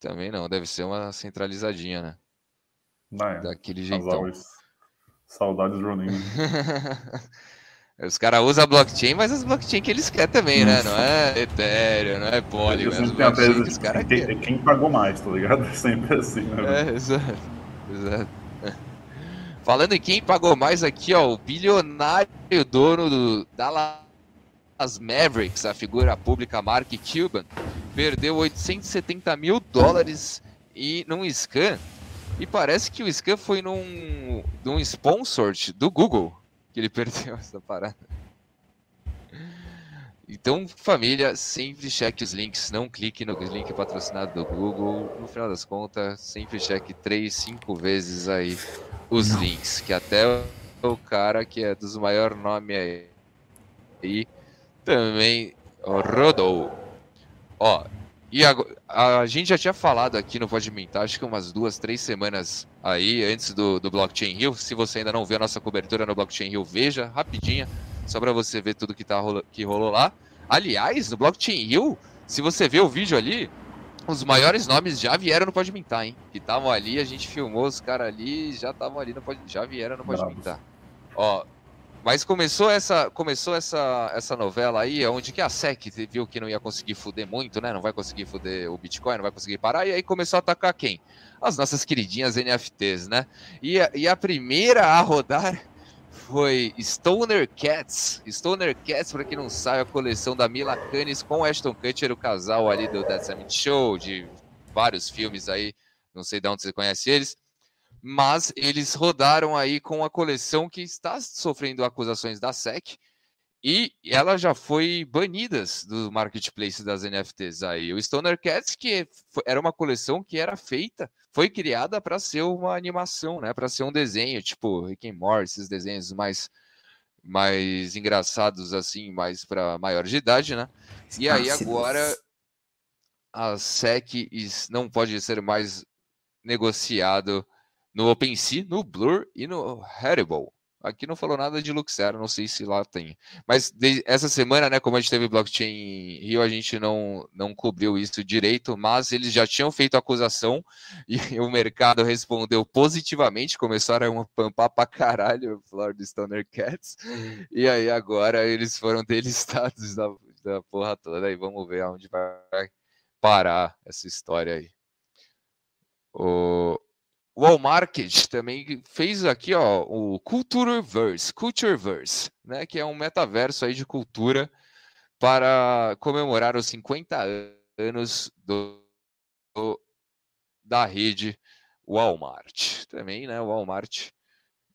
Também não, deve ser uma centralizadinha, né? É. Daquele jeitão. Saudades do Roninho. Os caras usam a blockchain, mas as blockchain que eles querem também, né? Não é Ethereum, não é Polygon. É tem quem, é quem pagou mais, tá ligado? É sempre assim, né? É, exato. exato. Falando em quem pagou mais aqui, ó, o bilionário dono do Dallas Mavericks, a figura pública Mark Cuban, perdeu 870 mil dólares e num scan. E parece que o scan foi num, num sponsor do Google que ele perdeu essa parada. Então, família, sempre cheque os links, não clique no link patrocinado do Google. No final das contas, sempre cheque 3, 5 vezes aí os Não. links, que até o cara que é dos maiores nomes aí, aí também rodou. Ó, e a, a, gente já tinha falado aqui no Pode Mintar, acho que umas duas, três semanas aí, antes do, do Blockchain Rio. Se você ainda não viu a nossa cobertura no Blockchain Rio, veja rapidinha, só para você ver tudo que, tá, que rolou lá. Aliás, no Blockchain Rio, se você ver o vídeo ali, os maiores nomes já vieram no Pode Mintar, hein? Que estavam ali, a gente filmou os caras ali, já estavam ali no Pode, já vieram no Pode Mintar. Ó, mas começou essa, começou essa, essa novela aí, onde que a SEC viu que não ia conseguir fuder muito, né? Não vai conseguir fuder o Bitcoin, não vai conseguir parar, e aí começou a atacar quem? As nossas queridinhas NFTs, né? E a, e a primeira a rodar foi Stoner Cats. Stoner Cats, para quem não sabe, a coleção da Mila Kunis com Ashton Kutcher, o casal ali do Dead Summit Show, de vários filmes aí, não sei de onde você conhece eles. Mas eles rodaram aí com a coleção que está sofrendo acusações da SEC e ela já foi banida do marketplace das NFTs aí. O Stoner Cats, que era uma coleção que era feita, foi criada para ser uma animação, né? Para ser um desenho, tipo Rick and Morty, esses desenhos mais mais engraçados assim, mais para maiores de idade, né? E aí agora a SEC não pode ser mais negociado no OpenSea, no Blur e no Haribo. Aqui não falou nada de Luxera, não sei se lá tem. Mas essa semana, né, como a gente teve blockchain Rio, a gente não, não cobriu isso direito, mas eles já tinham feito acusação e o mercado respondeu positivamente, começaram a pampar pra caralho o Florida Stoner Cats, e aí agora eles foram delistados da, da porra toda, e vamos ver aonde vai parar essa história aí. O, o Walmart também fez aqui ó, o Cultureverse, Cultureverse, né, que é um metaverso aí de cultura para comemorar os 50 anos do, do, da rede Walmart. Também, né, Walmart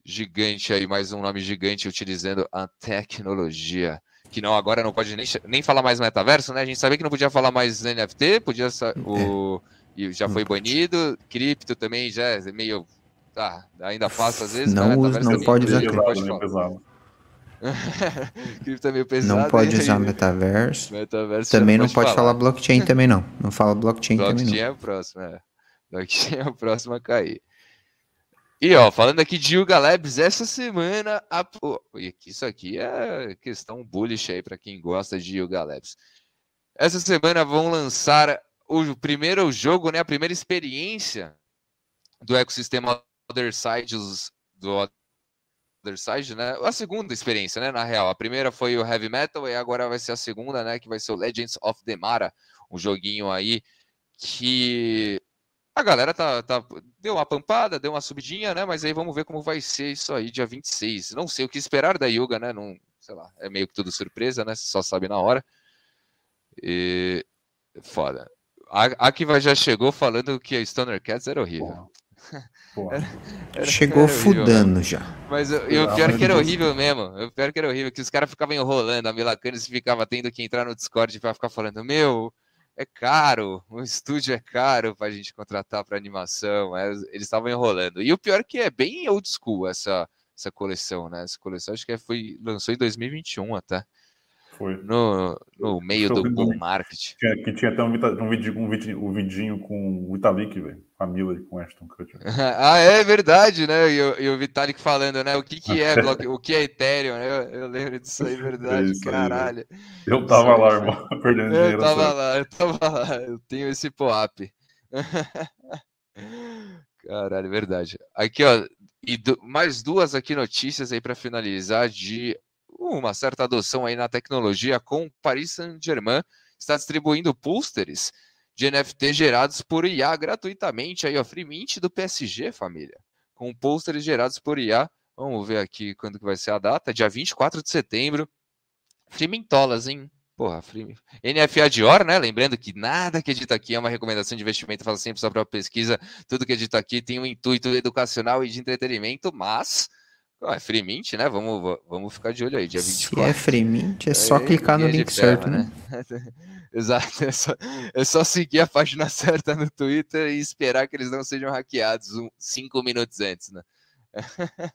gigante aí, mais um nome gigante utilizando a tecnologia. Que não, agora não pode nem, nem falar mais metaverso, né? A gente sabia que não podia falar mais NFT, podia o e já foi banido. Cripto também já é meio. Tá, ainda faço às vezes. Não, né? usa, não pode usar cripto. cripto é meio pesado. Não pode aí- usar metaverso. Metaverso Também não pode falar blockchain também não. Não fala blockchain, também Blockchain não. é o próximo, é. Blockchain é o próximo a cair. E ó, falando aqui de Yuga Labs, essa semana. A... e Isso aqui é questão bullish aí para quem gosta de Yuga Labs. Essa semana vão lançar o primeiro jogo, né? A primeira experiência do ecossistema Other Side, os- do Other Side, né? A segunda experiência, né? Na real, a primeira foi o Heavy Metal e agora vai ser a segunda, né? Que vai ser o Legends of Demara, um joguinho aí que a galera tá, tá deu uma pampada, deu uma subidinha, né? Mas aí vamos ver como vai ser isso aí dia 26. Não sei o que esperar da Yuga, né? Não, sei lá, é meio que tudo surpresa, né? Você só sabe na hora. E foda. A, a que vai já chegou falando que a Stoner Cats era horrível. Porra. Era- Chegou era horrível mesmo. fudando já. Mas o- e o Ah, pior que era horrível mesmo. O pior que era horrível, que os caras ficavam enrolando. A Milacanes ficava tendo que entrar no Discord pra ficar falando: Meu, é caro, o estúdio é caro pra gente contratar pra animação. É, eles estavam enrolando. E o pior que é bem old school essa, essa coleção, né? Essa coleção acho que foi, lançou em 2021 até. Foi. No, no meio do bull do- market. Tinha, que tinha até um, um, vídeo, um, vídeo, um vidinho com o Vitalik, velho. A Mila e com o Ashton Kutcher. ah, é verdade, né? E, o- e o Vitalik falando, né? O que, que é bloco, o que é Ethereum, né? Eu, eu lembro disso aí, verdade, isso aí, caralho. Eu tava Isso lá, irmão, perdendo Eu dinheiro. tava sabe? lá, eu tava lá, eu tenho esse POAP. Caralho, verdade. Aqui, ó, e du- mais duas aqui notícias aí para finalizar de uma certa adoção aí na tecnologia com o Paris Saint-Germain está distribuindo pôsteres de NFT gerados por IA gratuitamente aí, ó, free mint do PSG, família. Com pôsteres gerados por IA. Vamos ver aqui quando que vai ser a data, dia 24 de setembro. Free mintolas, hein? Porra, free... NFA Dior, né? Lembrando que nada que edita aqui é uma recomendação de investimento, fala sempre sua própria pesquisa. Tudo que edita aqui tem um intuito educacional e de entretenimento, mas ó, é free mint, né? Vamos, vamos ficar de olho aí, dia Se 24. é Fremint, é só clicar no link ferro, certo, né? Exato, é só, é só seguir a página certa no Twitter e esperar que eles não sejam hackeados um, cinco minutos antes, né?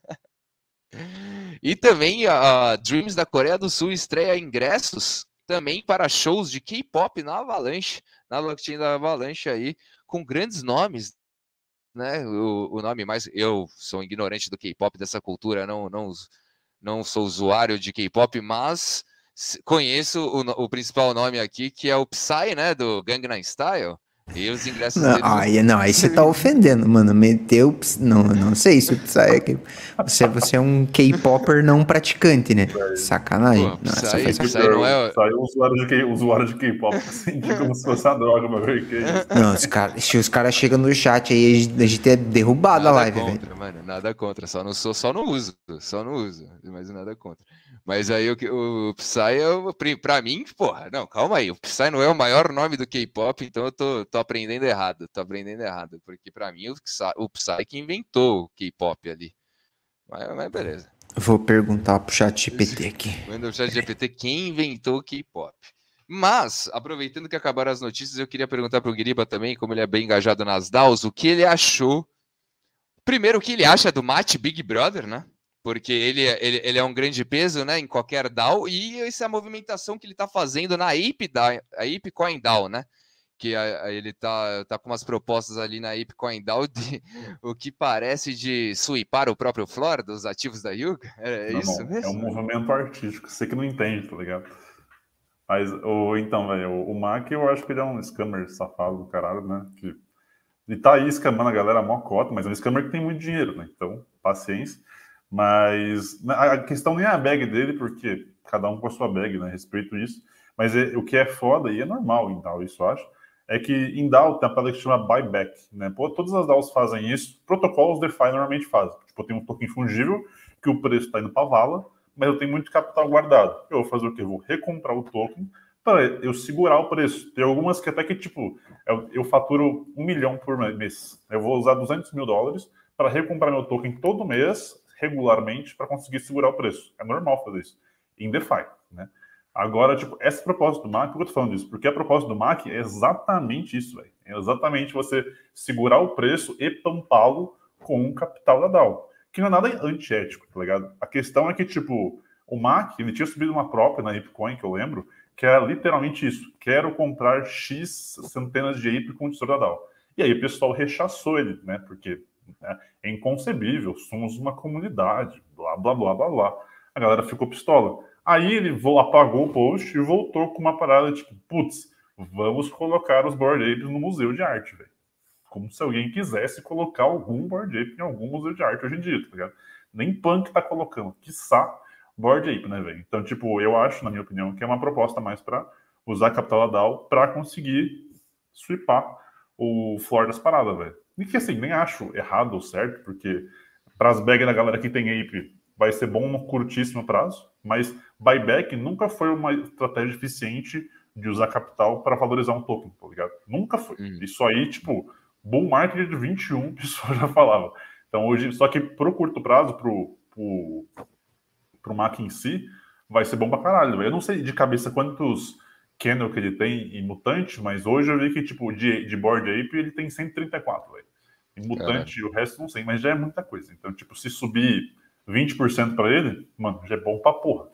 e também a Dreams da Coreia do Sul estreia ingressos também para shows de K-pop na Avalanche, na blockchain da Avalanche aí, com grandes nomes, né? O, o nome mais. Eu sou ignorante do K-pop, dessa cultura, não, não, não sou usuário de K-pop, mas conheço o, o principal nome aqui, que é o Psy, né? Do Gangnam Style. E os ingressos Não, deles. aí, não, aí você tá ofendendo, mano. Meteu. Não, não sei se o Psy é que. Você, você é um K-Popper não praticante, né? Sacanagem. Pô, Não, essa Psy- foi Psy não é- Saiu usuário de K- usuário de K-pop assim, como se fosse uma droga, meu velho. Que isso? Não, os caras se os cara chegam no chat aí, a gente- a é derrubado a Nada live, velho. contra, mano, nada contra, só não sou, só não uso, só não uso, mas nada contra. Mas aí o, o Psy é o, pri- pra mim, porra, não, calma aí, o Psy não é o maior nome do K-pop, então eu tô, tô aprendendo errado, tô aprendendo errado, porque pra mim o Psy, o Psy que inventou o K-pop ali. Mas, mas beleza. Vou perguntar pro chat GPT aqui. Manda o chat GPT quem inventou o K-pop. Mas, aproveitando que acabaram as notícias, eu queria perguntar pro Guiriba também, como ele é bem engajado nas DAOs, o que ele achou. Primeiro, o que ele acha do Match Big Brother, né? Porque ele, é- ele, ele é um grande peso né, em qualquer DAO, e essa é a movimentação que ele está fazendo na Ape, DAO, a Ape Coin DAO, né? Que ele tá, tá com umas propostas ali na Ape Coin DAO de o que parece de suipar o próprio Flora dos ativos da Yuga. É, Não, isso não, mesmo? É um movimento artístico, você que não entende, tá ligado? Mas, o, então, velho, o, o Mac, eu acho que ele é um scammer safado do caralho, né? Que, ele tá aí scamando a galera mó cota, mas é um scammer que tem muito dinheiro, né? Então, paciência. Mas na- a questão nem é a bag dele, porque cada um com a sua bag, né? Respeito isso. Mas é- o que é foda, e é normal em DAO, isso eu acho, é que em DAO tem uma parada que chama buyback, né? Pô, todas as DAOs fazem isso, protocolos DeFi normalmente fazem. Tipo, tenho um token fungível, que o preço está indo para vala, mas eu tenho muito capital guardado. Eu vou fazer o quê? Eu vou recomprar o token para eu segurar o preço. Tem algumas que até que, tipo, eu, eu faturo um milhão por mês. Eu vou usar 200 mil dólares para recomprar meu token todo mês, regularmente, para conseguir segurar o preço. É normal fazer isso. Em DeFi, né? Agora, tipo, essa proposta do MAC, por que eu tô falando disso? Porque a proposta do MAC é exatamente isso, velho. É exatamente você segurar o preço e pampá-lo com o capital da DAO. Que não é nada antiético, tá ligado? A questão é que, tipo, O Mac, ele tinha subido uma própria na Apecoin, que eu lembro, que era literalmente isso: quero comprar X centenas de Ape com o tesouro da DAO. E aí o pessoal rechaçou ele, né? Porque né, é inconcebível, somos uma comunidade, blá, blá, blá, blá, blá. A galera ficou pistola. Aí ele apagou o post e voltou com uma parada tipo, putz, vamos colocar os board apes no museu de arte, velho. Como se alguém quisesse colocar algum board ape em algum museu de arte hoje em dia, tá ligado? Nem punk tá colocando, quiçá board ape, né, velho? Então, tipo, eu acho, na minha opinião, que é uma proposta mais para usar capital da DAO para conseguir sweepar o floor das paradas, velho. E que assim, nem acho errado ou certo, porque para as bags da galera que tem ape vai ser bom no curtíssimo prazo, mas buyback nunca foi uma estratégia eficiente de usar capital para valorizar um token, tá ligado? Nunca foi. Uhum. Isso aí, tipo, bull market de 21, pessoa já falava. Então hoje, só que pro curto prazo, pro, pro, pro Mac em si, vai ser bom pra caralho. Eu não sei de cabeça quantos Kennel que ele tem em Mutante, mas hoje eu vi que, tipo, de, de Board Ape ele tem 134, velho. Em Mutante, o resto não sei, mas já é muita coisa. Então, tipo, se subir 20% para ele, mano, já é bom pra porra.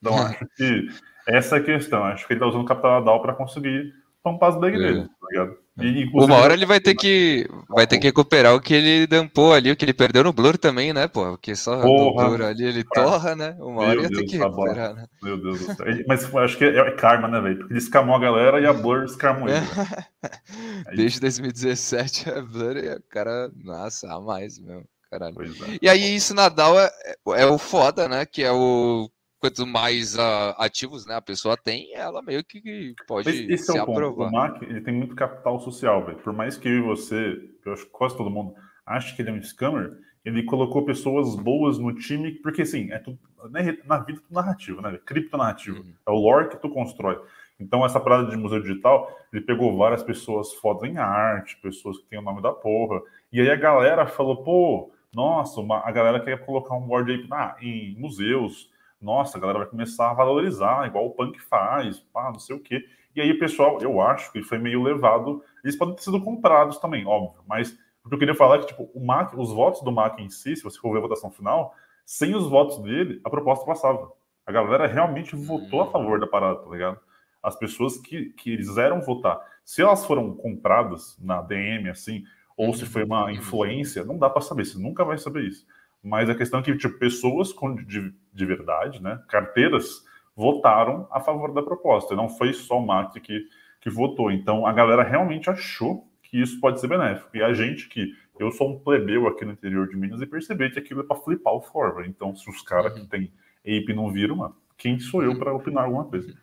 Então, acho que essa é a questão. Acho que ele tá usando o capital da DAO para conseguir tampar as bags é. dele, tá ligado? E, Uma hora ele vai ter que vai ter que recuperar o que ele dampou ali, o que ele perdeu no Blur também, né, pô? Porque só Porra, no Blur ali ele torra, né? Uma hora ia ter que tá recuperar, né? Meu Deus do céu. Mas acho que é karma, né, velho? Porque ele escamou a galera e a Blur escamou ele. Né? Desde 2017 a Blur e o cara, nossa, a mais mesmo. Caralho. É. E aí, isso na DAO é, é o foda, né? Que é o quanto mais uh, ativos né, a pessoa tem, ela meio que pode Esse se é o aprovar. Ponto. O Mac ele tem muito capital social, velho. Por mais que eu e você, eu acho que quase todo mundo acha que ele é um scammer, ele colocou pessoas boas no time, porque assim, é tudo, né, na vida é tudo narrativo, né? Cripto narrativo. Uhum. É o lore que tu constrói. Então, essa parada de museu digital, ele pegou várias pessoas fodas em arte, pessoas que têm o nome da porra. E aí a galera falou, pô, nossa, uma, a galera quer colocar um board ape na, em museus nossa, a galera vai começar a valorizar, igual o punk faz, pá, não sei o quê. E aí, pessoal, eu acho que foi meio levado. Eles podem ter sido comprados também, óbvio, mas o que eu queria falar é que, tipo, o Mac, os votos do Mac em si, se você for ver a votação final, sem os votos dele, a proposta passava. A galera realmente votou a favor da parada, tá ligado? As pessoas que, que quiseram votar. Se elas foram compradas na DM, assim, ou se foi uma influência, não dá para saber, você nunca vai saber isso. Mas a questão é que tipo, pessoas com, de, de verdade, né, carteiras, votaram a favor da proposta. Não foi só o Mac que, que votou. Então a galera realmente achou que isso pode ser benéfico. E a gente que. Eu sou um plebeu aqui no interior de Minas e percebi que aquilo é para flipar o forward. Então, se os caras que tem ape não viram, mano, quem sou eu para opinar alguma coisa?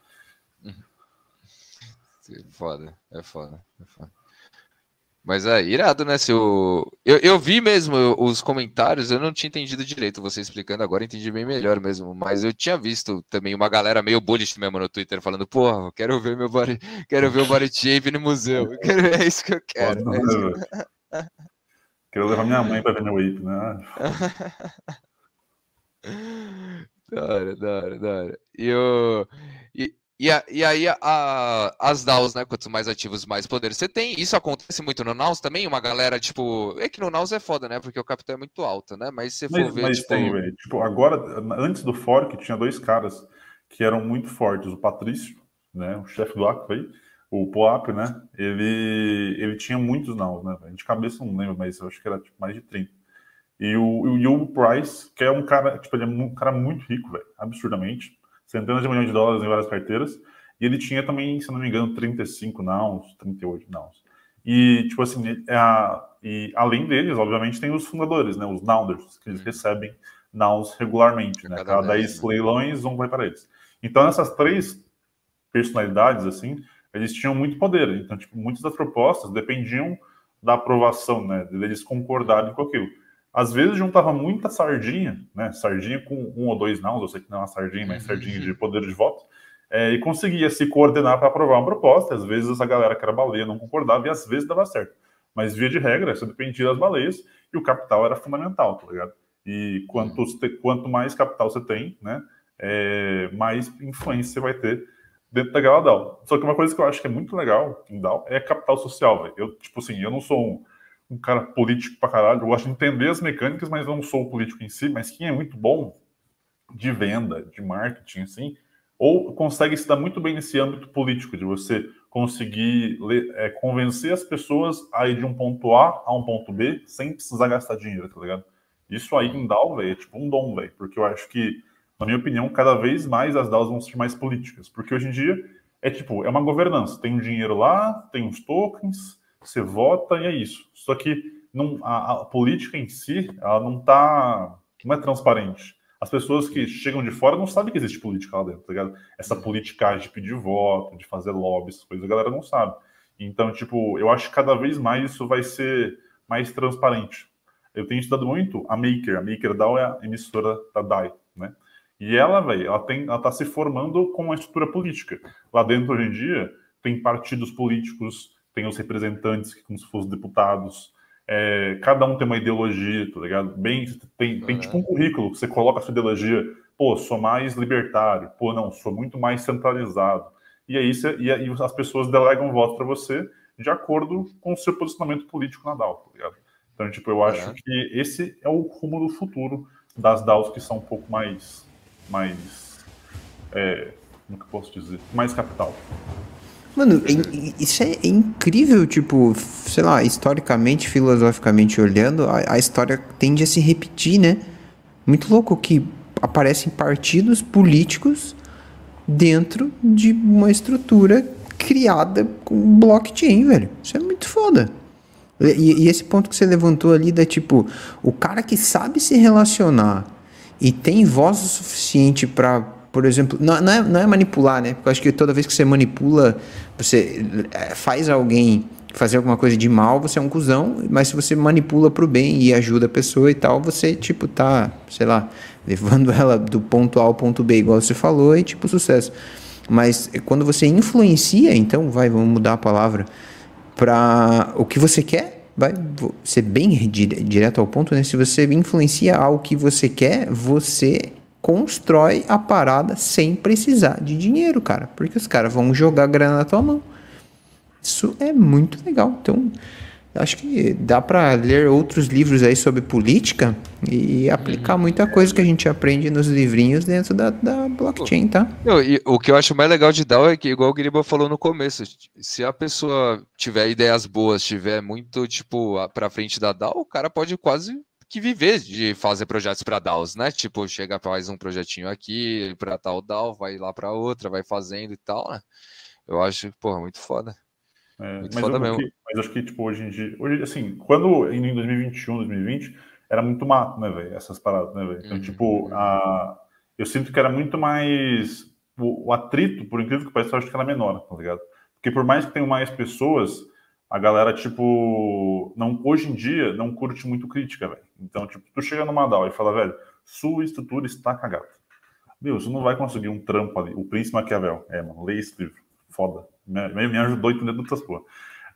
Foda, é foda, é foda. Mas é irado, né? Se o... eu, eu vi mesmo os comentários, eu não tinha entendido direito você explicando, agora entendi bem melhor mesmo. Mas eu tinha visto também uma galera meio bullish mesmo no Twitter falando, porra, quero ver meu body, quero ver o body shape no museu. Quero... É isso que eu quero. É isso que... Quero levar minha mãe para ver meu ape, né? da hora, da hora, da hora. E, eu... e, e, a, e aí a, as DAOs, né? Quanto mais ativos, mais poder você tem. Isso acontece muito no Naus também. Uma galera, tipo. É que no Naus é foda, né? Porque o capital é muito alto, né? Mas se for ver. Mas tipo... tem, velho. Tipo, agora, antes do fork, tinha dois caras que eram muito fortes. O Patrício, né? O chefe do Aqua o Poap, né? Ele, ele tinha muitos Naus, né? De cabeça não lembro, mas eu acho que era tipo, mais de 30. E o, o Yogo Price, que é um cara, tipo, ele é um cara muito rico, velho, absurdamente centenas de milhões de dólares em várias carteiras. E ele tinha também, se não me engano, 35 nãos, 38 nãos. E, tipo assim, é a, e além deles, obviamente, tem os fundadores, né, os Nounders, que eles uhum. recebem Nows regularmente, né? Cada 10 né? leilões, um vai para eles. Então, essas três personalidades, assim, eles tinham muito poder. Então, tipo, muitas das propostas dependiam da aprovação, né, deles concordarem com aquilo. Às vezes juntava muita sardinha, né? Sardinha com um ou dois não, eu sei que não é uma sardinha, mas sardinha de poder de voto, é, e conseguia se coordenar para aprovar uma proposta. Às vezes a galera que era baleia não concordava e às vezes dava certo. Mas via de regra, isso dependia das baleias e o capital era fundamental, tá ligado? E quanto, uhum. quanto mais capital você tem, né? É, mais influência você vai ter dentro da Galadal. Só que uma coisa que eu acho que é muito legal em DAO é capital social, velho. Eu, tipo assim, eu não sou um um cara político pra caralho. Eu gosto de entender as mecânicas, mas não sou político em si. Mas quem é muito bom de venda, de marketing, assim, ou consegue se dar muito bem nesse âmbito político, de você conseguir é, convencer as pessoas a ir de um ponto A a um ponto B sem precisar gastar dinheiro, tá ligado? Isso aí em DAO, velho, é tipo um dom, velho, porque eu acho que, na minha opinião, cada vez mais as DAOs vão ser mais políticas, porque hoje em dia é tipo, é uma governança, tem um dinheiro lá, tem uns tokens, você vota e é isso. Só que não, a, a política em si, ela não tá, não é transparente as pessoas que chegam de fora não sabem que existe política lá dentro, tá ligado? Essa politicagem de pedir voto, de fazer lobby, essas coisas, a galera não sabe. Então, tipo, eu acho que cada vez mais isso vai ser mais transparente. Eu tenho estudado muito a Maker, a Maker DAO é a emissora da DAI, né? E ela, velho, ela, tem, ela tá se formando com uma estrutura política. Lá dentro, hoje em dia, tem partidos políticos, tem os representantes, como se fossem deputados, é, cada um tem uma ideologia, tá ligado? Bem, tem, tem tipo um currículo que você coloca a sua ideologia. Pô, sou mais libertário. Pô, não, sou muito mais centralizado. E aí, você, e aí as pessoas delegam voto para você de acordo com o seu posicionamento político na DAO, tá ligado? Então, tipo, eu acho é. que esse é o rumo do futuro das DAOs que são um pouco mais, mais, é, como que eu posso dizer, mais capital. Mano, é, isso é incrível, tipo, sei lá, historicamente, filosoficamente olhando, a, a, história tende a se repetir, né? Muito louco que aparecem partidos políticos dentro de uma estrutura criada com blockchain, velho. Isso é muito foda. E, e esse ponto que você levantou ali da tipo, o cara que sabe se relacionar e tem voz o suficiente para por exemplo, não, não, é, não é manipular, né? Porque eu acho que toda vez que você manipula, você é, faz alguém fazer alguma coisa de mal, você é um cuzão, mas se você manipula pro bem e ajuda a pessoa e tal, você, tipo, tá, sei lá, levando ela do ponto A ao ponto B, igual você falou, e, tipo, sucesso. Mas quando você influencia, então, vai, vamos mudar a palavra, para o que você quer, vai ser bem direto ao ponto, né? Se você influencia ao que você quer, você constrói a parada sem precisar de dinheiro, cara. Porque os caras vão jogar grana na tua mão. Isso é muito legal. Então, acho que dá para ler outros livros aí sobre política e aplicar muita coisa que a gente aprende nos livrinhos dentro da, da blockchain, tá? O que eu acho mais legal de DAO é que, igual o Guiriba falou no começo, se a pessoa tiver ideias boas, tiver muito, tipo, pra frente da DAO, o cara pode quase que viver de fazer projetos para DAOs, né? Tipo, chega, faz um projetinho aqui para tal DAO, vai lá para outra, vai fazendo e tal, né? Eu acho, porra, muito foda. É, muito mas foda mesmo. Que, mas acho que, tipo, hoje em dia, hoje, assim, quando em 2021, 2020, era muito mato, né, velho? Essas paradas, né, velho? Então, uhum. tipo, a, eu sinto que era muito mais. O, o atrito, por incrível que pareça, eu acho que era menor, tá ligado? Porque por mais que tenham mais pessoas, a galera, tipo, não, hoje em dia não curte muito crítica, velho. Então, tipo, tu chega numa DAO e fala, velho, sua estrutura está cagada. Meu, você não vai conseguir um trampo ali. O Príncipe Maquiavel. É, mano, leia esse livro. Foda. Me, me ajudou a entender muitas coisas.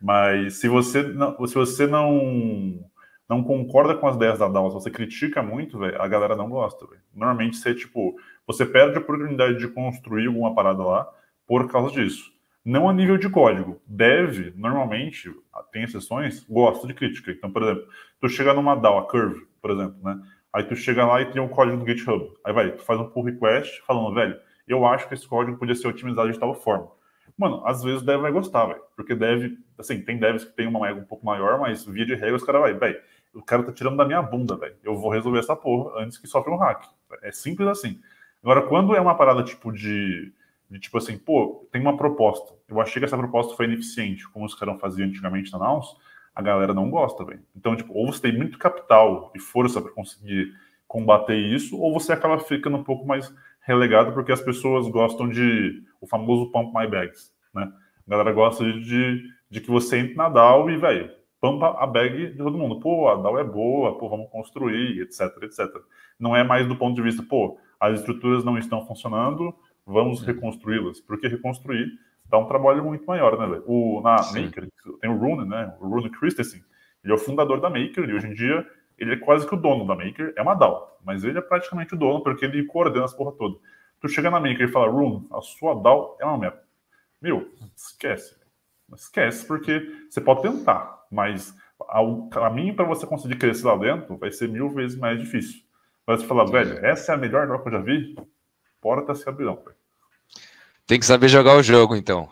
Mas se você não, se você não, não concorda com as ideias da DAO, se você critica muito, velho, a galera não gosta, velho. Normalmente você, tipo, você perde a oportunidade de construir alguma parada lá por causa disso. Não a nível de código. Dev, normalmente, tem exceções, gosta de crítica. Então, por exemplo, tu chega numa DAO, a Curve, por exemplo, né? Aí tu chega lá e tem um código do GitHub. Aí vai, tu faz um pull request falando, velho, eu acho que esse código podia ser otimizado de tal forma. Mano, às vezes o dev vai gostar, velho. Porque dev, assim, tem devs que tem uma ego um pouco maior, mas via de regra os caras vai, velho, o cara tá tirando da minha bunda, velho. Eu vou resolver essa porra antes que sofra um hack. É simples assim. Agora, quando é uma parada tipo de de tipo assim, pô, tem uma proposta. Eu achei que essa proposta foi ineficiente, como os caras faziam antigamente na Naus, a galera não gosta, velho. Então, tipo, ou você tem muito capital e força para conseguir combater isso, ou você acaba ficando um pouco mais relegado porque as pessoas gostam de o famoso pump my bags, né? A galera gosta de, de que você entre na DAO e, velho, pampa a bag de todo mundo. Pô, a DAO é boa, pô, vamos construir, etc, etc. Não é mais do ponto de vista, pô, as estruturas não estão funcionando, vamos reconstruí-las, porque reconstruir dá um trabalho muito maior, né, velho? O, na Sim. Maker, tem o Rune, né? O Rune Christensen, ele é o fundador da Maker e hoje em dia ele é quase que o dono da Maker, é uma DAO, mas ele é praticamente o dono porque ele coordena as porra toda. Tu chega na Maker e fala, Rune, a sua DAO é uma merda. Meu, esquece. Esquece, porque você pode tentar, mas o caminho para você conseguir crescer lá dentro vai ser mil vezes mais difícil. Mas você falar, velho, essa é a melhor DAO que eu já vi, porta se abrirão. Tem que saber jogar o jogo, então.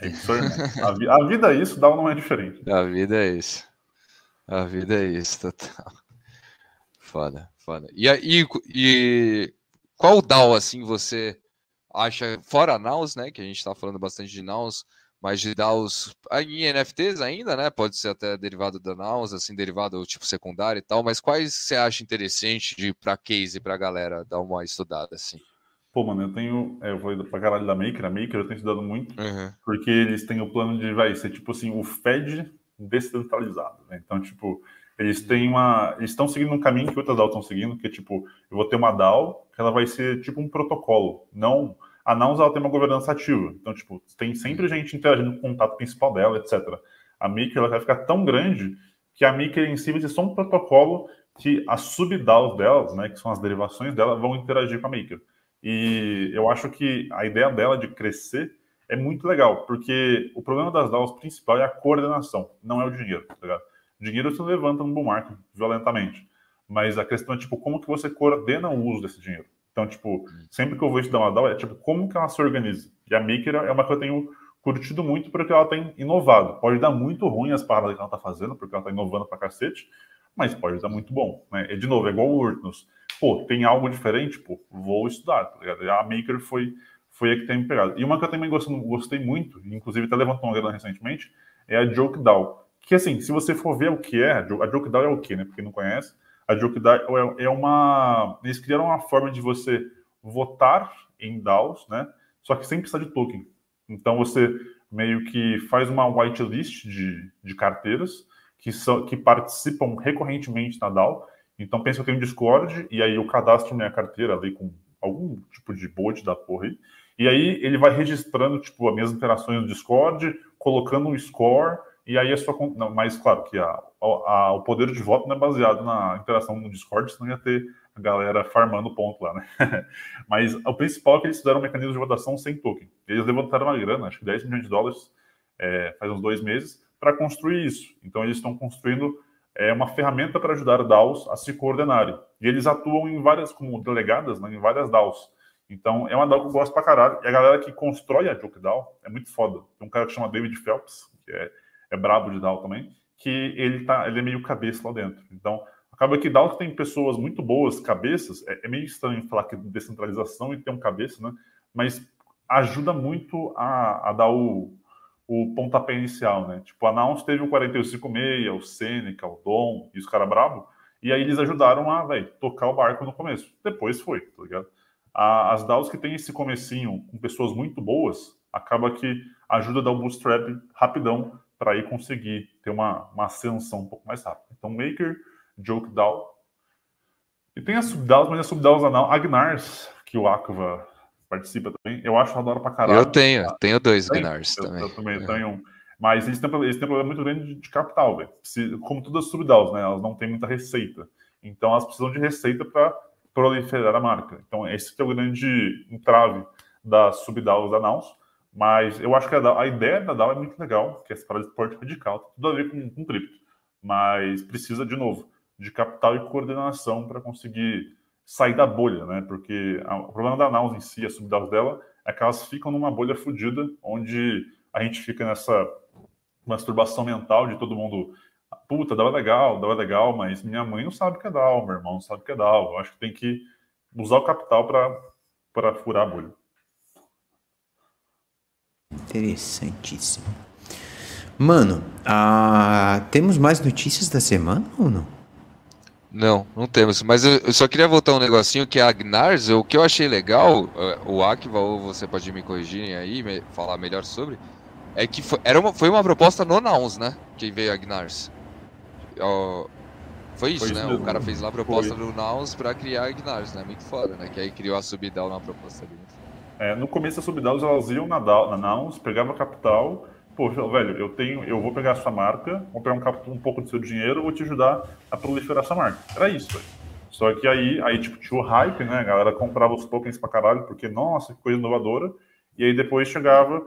É isso aí, a, vi a, vida é isso, DAO não é diferente. A vida é isso. A vida é isso, total. Foda, foda. E, e, e qual DAO, assim, você acha, fora Naus, né, que a gente está falando bastante de Naus, mas de DAOs em NFTs ainda, né, pode ser até derivado da Naus, assim, derivado tipo secundário e tal, mas quais você acha interessante de para case, para galera dar uma estudada, assim? Pô, mano, eu tenho. É, eu vou pra caralho da Maker. A Maker eu tenho estudado muito, uhum. porque eles têm o plano de, vai ser tipo assim, o Fed descentralizado, né? Então, tipo, eles têm uma. Eles estão seguindo um caminho que outras DAO estão seguindo, que é tipo, eu vou ter uma DAO que ela vai ser tipo um protocolo. Não. A Nouns ela tem uma governança ativa. Então, tipo, tem sempre gente interagindo com o contato principal dela, etc. A Maker ela vai ficar tão grande que a Maker em si vai ser só um protocolo que as sub-DAOs delas, né, que são as derivações dela, vão interagir com a Maker. E eu acho que a ideia dela de crescer é muito legal, porque o problema das DAOs principal é a coordenação, não é o dinheiro, tá ligado? O dinheiro se levanta no bull market violentamente, mas a questão é, tipo, como que você coordena o uso desse dinheiro? Então, tipo, sempre que eu vou estudar uma DAO, é, tipo, como que ela se organiza? E a Maker é uma que eu tenho curtido muito porque ela tem inovado. Pode dar muito ruim as paradas que ela tá fazendo, porque ela tá inovando pra cacete, mas pode dar muito bom, né? E, de novo, é igual o Urtnus pô, tem algo diferente, pô, vou estudar, tá ligado? A Maker foi, foi a que tem me pegado. E uma que eu também gostei, gostei muito, inclusive até levantou uma grana recentemente, é a Joke DAO. Que assim, se você for ver o que é, a Joke DAO é o que, né? Porque não conhece, a Joke DAO é, é uma. Eles criaram uma forma de você votar em DAOs, né? Só que sem precisar de token. Então você meio que faz uma whitelist de, de carteiras que, são, que participam recorrentemente na DAO então pensa que eu tenho Discord e aí eu cadastro minha carteira ali com algum tipo de bot da porra aí. E aí ele vai registrando tipo as minhas interações no Discord, colocando um score e aí é só não, mas claro que a, a, o poder de voto não é baseado na interação no Discord, senão ia ter a galera farmando ponto lá, né? mas o principal é que eles fizeram um mecanismo de votação sem token. Eles levantaram uma grana, acho que 10 milhões de dólares, é, faz uns dois meses, para construir isso. Então eles estão construindo é uma ferramenta para ajudar DAOs a se coordenarem. E eles atuam em várias, como delegadas, né, em várias DAOs. Então, é uma DAO que eu gosto pra caralho. E a galera que constrói a Joke DAO é muito foda. Tem um cara que chama David Phelps, que é, é brabo de DAO também, que ele, tá, ele é meio cabeça lá dentro. Então, acaba que DAO que tem pessoas muito boas, cabeças, é, é meio estranho falar que descentralização e ter um cabeça, né? Mas ajuda muito a, a dar o, pontapé inicial, né? Tipo, a Nouns teve o 456, o Seneca, o Dom e os caras brabo, e aí eles ajudaram a, véio, tocar o barco no começo. Depois foi, tá ligado? A, as DAOs que tem esse comecinho com pessoas muito boas, acaba que ajuda a dar o bootstrap rapidão para aí conseguir ter uma, uma ascensão um pouco mais rápida. Então, Maker, Joke DAO. E tem as subDAOs, mas as subDAOs da Agnars, que o Aqua participa também. Eu acho adoro pra caralho. Eu tenho, tenho dois Gnars também. Eu também é. tenho um. Mas eles têm, eles têm um problema muito grande de, de capital, velho. Como todas as subDAOs, né? Elas não têm muita receita. Então elas precisam de receita para proliferar a marca. Então esse é o grande entrave das subDAOs da Naus. Mas eu acho que a, a, ideia da DAO é muito legal, que é essa parada de esporte radical, tem tudo a ver com, com cripto. Mas precisa, de novo, de capital e coordenação para conseguir sair da bolha, né? Porque a, o problema da Naus em si, a subDAOs dela, é que elas ficam numa bolha fodida, onde a gente fica nessa masturbação mental de todo mundo. Puta, DAO é legal, DAO é legal, mas minha mãe não sabe o que é DAO, meu irmão não sabe o que é DAO. Eu acho que tem que usar o capital para furar a bolha. Interessantíssimo. Mano, ah, temos mais notícias da semana ou não? Não, não temos. Mas eu, só queria voltar um negocinho que é a Gnars, o que eu achei legal, é, o Akiva, ou você pode me corrigir aí, me, falar melhor sobre, é que foi, era uma, foi uma proposta no Nouns, né? Que veio a Gnars. foi isso, foi né? O cara fez lá a proposta foi. do Nouns pra criar a Gnars, né? Muito foda, né? Que aí criou a Subdal na proposta dele. É, no começo a Subdal elas iam na, na Nouns, pegavam a capital poxa, velho, eu tenho, eu vou pegar sua marca, vou pegar um, um pouco do seu dinheiro, vou te ajudar a proliferar essa marca. Era isso, velho. Só que aí, aí tipo, tinha o hype, né? A galera comprava os tokens pra caralho, porque, nossa, que coisa inovadora. E aí depois chegava,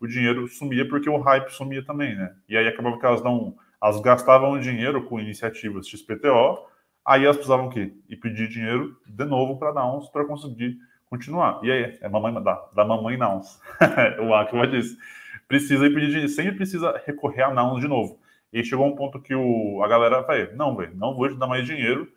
o dinheiro sumia porque o hype sumia também, né? E aí acabava que elas não. Elas gastavam dinheiro com iniciativas XPTO, Aí elas precisavam o quê? E pedir dinheiro de novo para Nouns para conseguir continuar. E aí, é mamãe da, da mamãe Nouns. o Acma disse. Precisa ir pedir sempre precisa recorrer a Nouns de novo. E chegou um ponto que o, a galera vai, não, velho, não vou te dar mais dinheiro,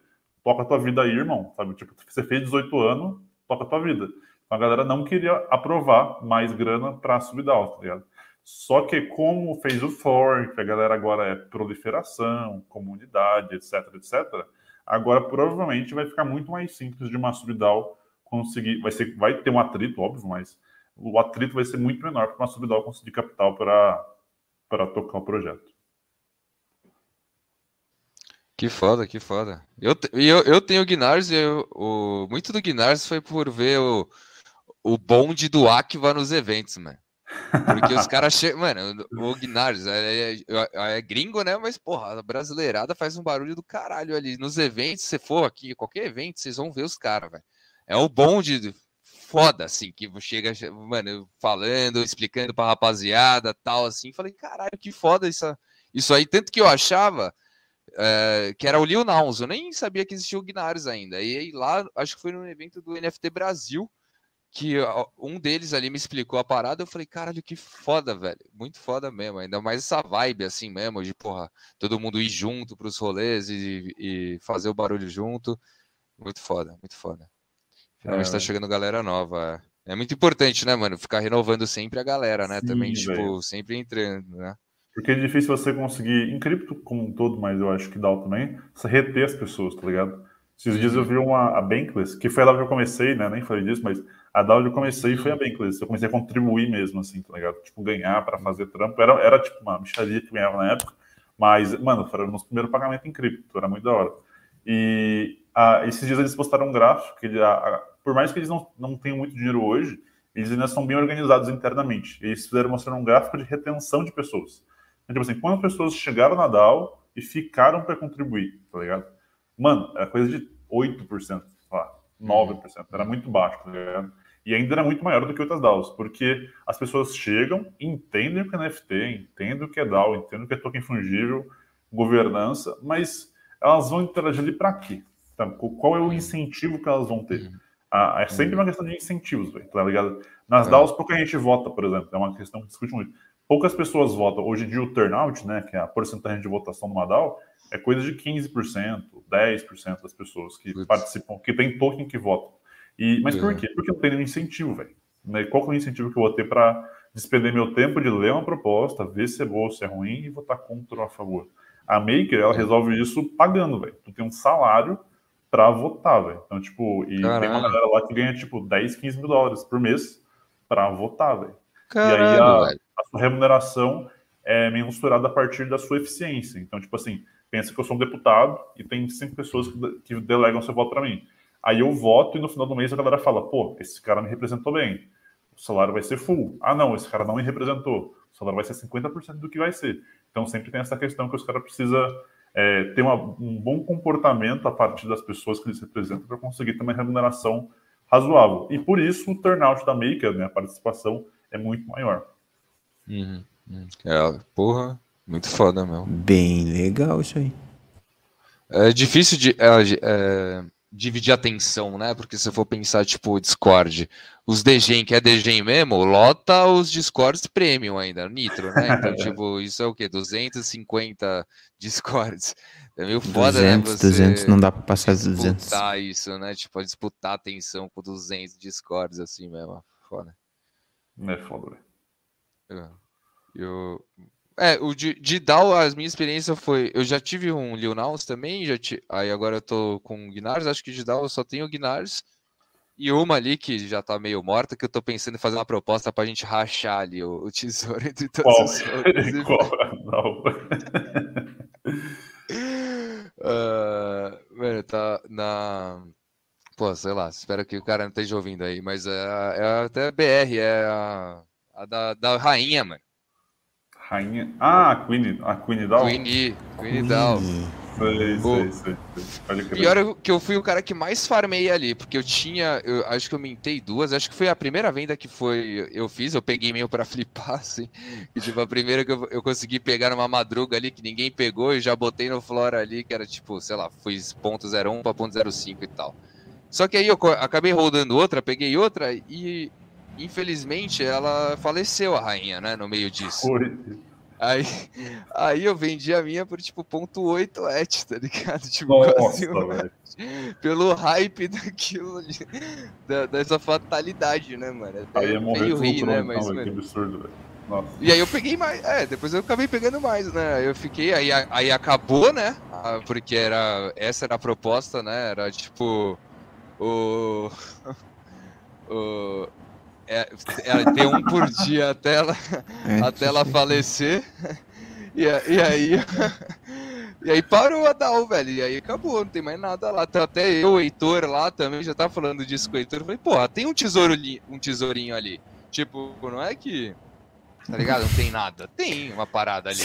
toca a tua vida aí, irmão. Sabe? Tipo, você fez 18 anos, toca a tua vida. Então a galera não queria aprovar mais grana para alta, tá ligado? Só que como fez o fork, a galera agora é proliferação, comunidade, etc, etc, agora provavelmente vai ficar muito mais simples de uma subdal conseguir, vai ser, vai ter um atrito, óbvio, mas o atrito vai ser muito menor para uma subdal conseguir capital para para tocar o projeto. Que foda, que foda. Eu, eu, eu tenho o Guinars e eu, o, muito do Guinars foi por ver o, o bonde do Akiva nos eventos, mano. Porque os caras chegam. Mano, o Guinars é, é, é, gringo, né? Mas, porra, a brasileirada faz um barulho do caralho ali. Nos eventos, se for aqui, qualquer evento, vocês vão ver os caras, velho. É o bonde foda, assim, que chega, mano, falando, explicando pra rapaziada, tal, assim. Falei, caralho, que foda isso, isso aí. Tanto que eu achava é, que era o Lil Nouns. Eu nem sabia que existia o Guinars ainda. E aí lá, acho que foi no evento do NFT Brasil que um deles ali me explicou a parada, eu falei, caralho, que foda, velho. Muito foda mesmo. Ainda mais essa vibe assim mesmo, de porra, todo mundo ir junto pros rolês e, e fazer o barulho junto. Muito foda, muito foda. Finalmente é, tá chegando galera nova. É. é muito importante, né, mano? Ficar renovando sempre a galera, né? Sim, Também, tipo, véio. sempre entrando, né? Porque é difícil você conseguir, em cripto como um todo, mas eu acho que dá também, você reter as pessoas, tá ligado? Esses dias eu vi uma a Bankless, que foi lá que eu comecei, né? Nem falei disso, mas a DAO eu comecei foi a Bankless. Eu comecei a contribuir mesmo, assim, tá ligado? Tipo, ganhar para fazer trampo. Era, era tipo uma micharia que ganhava na época, mas, mano, foi o nosso primeiro pagamento em cripto, era muito da hora. E a, esses dias eles postaram um gráfico que, a, a, por mais que eles não, não tenham muito dinheiro hoje, eles ainda são bem organizados internamente. Eles fizeram mostrar um gráfico de retenção de pessoas. Então, tipo assim, quantas pessoas chegaram na DAO e ficaram para contribuir, tá ligado? Mano, era coisa de 8%, sei lá, 9%. Era muito baixo, tá ligado? E ainda era muito maior do que outras DAOs, porque as pessoas chegam, entendem o que é NFT, entendem o que é DAO, entendem o que é token fungível, governança, mas elas vão interagir ali para quê? Então, qual é o incentivo que elas vão ter? Ah, é sempre uma questão de incentivos, véio, tá ligado? Nas é. DAOs, pouca gente vota, por exemplo, é uma questão que discute muito. Poucas pessoas votam. Hoje em dia, o turnout, né, que é a porcentagem de votação numa DAO, é coisa de 15%, 10% das pessoas que participam, que tem token que votam. E, mas por quê? Porque não tem nenhum incentivo, velho. Né? Qual é o incentivo que eu vou ter para despender meu tempo de ler uma proposta, ver se é boa, se é ruim e votar contra ou a favor? A Maker, ela resolve isso pagando, velho. Tu tem um salário para votar, velho. Então, tipo, e Caralho. tem uma galera lá que ganha, tipo, 10, 15 mil dólares por mês para votar, velho. E aí a, a sua remuneração é mensurada a partir da sua eficiência. Então, tipo assim, pensa que eu sou um deputado e tem cinco pessoas que delegam seu voto para mim. Aí eu voto e no final do mês a galera fala: pô, esse cara me representou bem, o salário vai ser full. Ah, não, esse cara não me representou, o salário vai ser 50% do que vai ser. Então sempre tem essa questão que os caras precisam é, ter uma, um bom comportamento a partir das pessoas que eles representam para conseguir ter uma remuneração razoável. E por isso o turnout da Maker, né, a participação, é muito maior. Uhum. uhum. É, porra, muito foda mesmo. Bem legal isso aí. É difícil de. É, é, dividir atenção, né? Porque se for pensar, tipo, Discord, os DGEM, que é DGEM mesmo, lota os Discords Premium ainda, Nitro, né? Então, tipo, isso é o quê? 250 Discords. É meio foda, 200, né? Você 200 não dá pra passar dos 200. Disputar isso, né? Tipo, disputar atenção com 200 Discords, assim mesmo. Foda. É foda, velho. Eu, é, o de, de DAO, a minha experiência foi. Eu já tive um Lil também, já aí agora eu tô com o Guinars, acho que de DAO eu só tenho o Guinars. E uma ali que já tá meio morta, que eu tô pensando em fazer uma proposta pra gente rachar ali o, o tesouro entre todos Qual? os outros. Qual? Não. uh, mano, tá na. Pô, sei lá, espero que o cara não esteja ouvindo aí, mas é, é até BR, é a, a da, da rainha, mano. Rainha. Ah, a Queen, a Queen Down. Queen, Queen Down. Sei, sei, sei, sei. Pior é que eu fui o cara que mais farmei ali, porque eu tinha, eu acho que eu mentei duas, acho que foi a primeira venda que foi eu fiz, eu peguei meio para flipar, assim, e tipo, a primeira que eu, eu consegui pegar numa madruga ali que ninguém pegou e já botei no Flora ali, que era tipo, sei lá, fui ponto .01 para ponto .05 e tal. Só que aí eu acabei rodando outra, peguei outra e infelizmente ela faleceu a rainha, né, no meio disso. Foi. Aí, aí eu vendi a minha por tipo ponto .8 et, tá ligado? Tipo, Nossa, quase pelo hype daquilo, da, dessa fatalidade, né, mano? Aí é meio rir, né? Mas, não, que absurdo, velho. Nossa. E aí eu peguei mais, é, depois eu acabei pegando mais, né? Eu fiquei, aí, aí acabou, né? Ah, porque era, essa era a proposta, né? Era tipo, o... o é, é, ter um por dia até ela, é, até ela falecer. E, e aí. E aí parou a Dal, velho. E aí acabou, não tem mais nada lá. Tá até eu, o Heitor lá também, já tava falando disso com o Heitor. Eu falei, porra, tem um, tesouro um tesourinho ali. Tipo, não é que. Tá ligado? Não tem nada. Tem uma parada ali.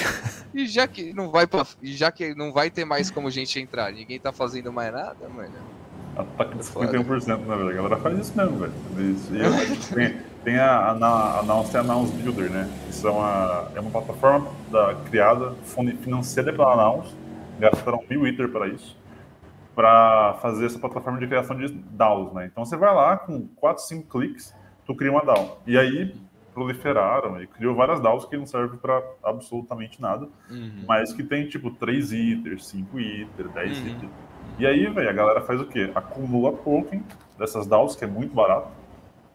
E já que não vai pra, já que não vai ter mais como gente entrar, ninguém tá fazendo mais nada, mano. Ataque de 51%, né, velho? A galera faz isso mesmo, velho. tem, tem a, a, Announce e a Announce Builder, né? Isso é uma, é uma plataforma da, criada, financiada pela Announce, gastaram mil Ether para isso, para fazer essa plataforma de criação de DAOs, né? Então você vai lá, com 4, 5 cliques, tu cria uma DAO. E aí proliferaram e criou várias DAOs que não servem para absolutamente nada, uhum. mas que tem tipo 3 Ether, 5 Ether, 10 uhum. Ether. E aí, velho, a galera faz o quê? Acumula token dessas DAOs, que é muito barato,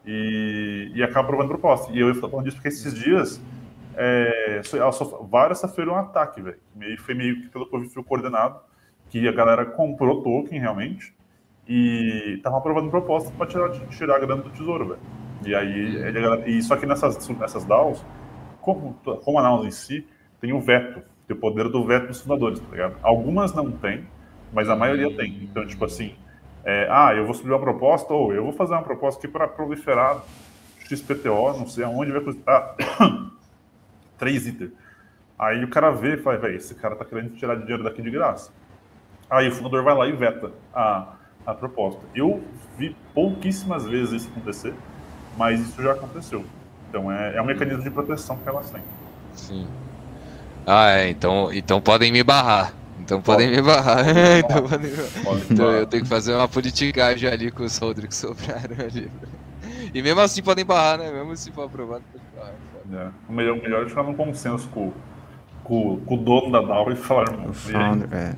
e, e acaba provando proposta. E eu estou falando disso porque esses dias é, várias sofreram um ataque, velho. Foi meio que pelo que eu vi, foi coordenado, que a galera comprou token realmente e estava aprovando proposta para tirar, tirar a grana do tesouro, velho. E aí, ele, e só que nessas, nessas DAOs, como, como a DAO em si, tem o veto, tem o poder do veto dos fundadores, tá ligado? Algumas não tem, mas a maioria tem. Então, tipo assim, é, ah, eu vou subir uma proposta, ou eu vou fazer uma proposta aqui para proliferar XPTO, não sei aonde vai custar 3 ITER. Aí o cara vê e fala, velho, esse cara tá querendo tirar dinheiro daqui de graça. Aí o fundador vai lá e veta a, a proposta. Eu vi pouquíssimas vezes isso acontecer, mas isso já aconteceu. Então é, é um mecanismo de proteção que elas têm. Sim. Ah, é, então, então podem me barrar. Então podem me barrar. então, podem... então eu tenho que fazer uma politicagem ali com os que sobraram ali. E mesmo assim podem barrar, né? Mesmo se for aprovado, pode barrar. É. O melhor, o melhor é ficar num consenso com, com, com o dono da DAO e falar, O founder, é.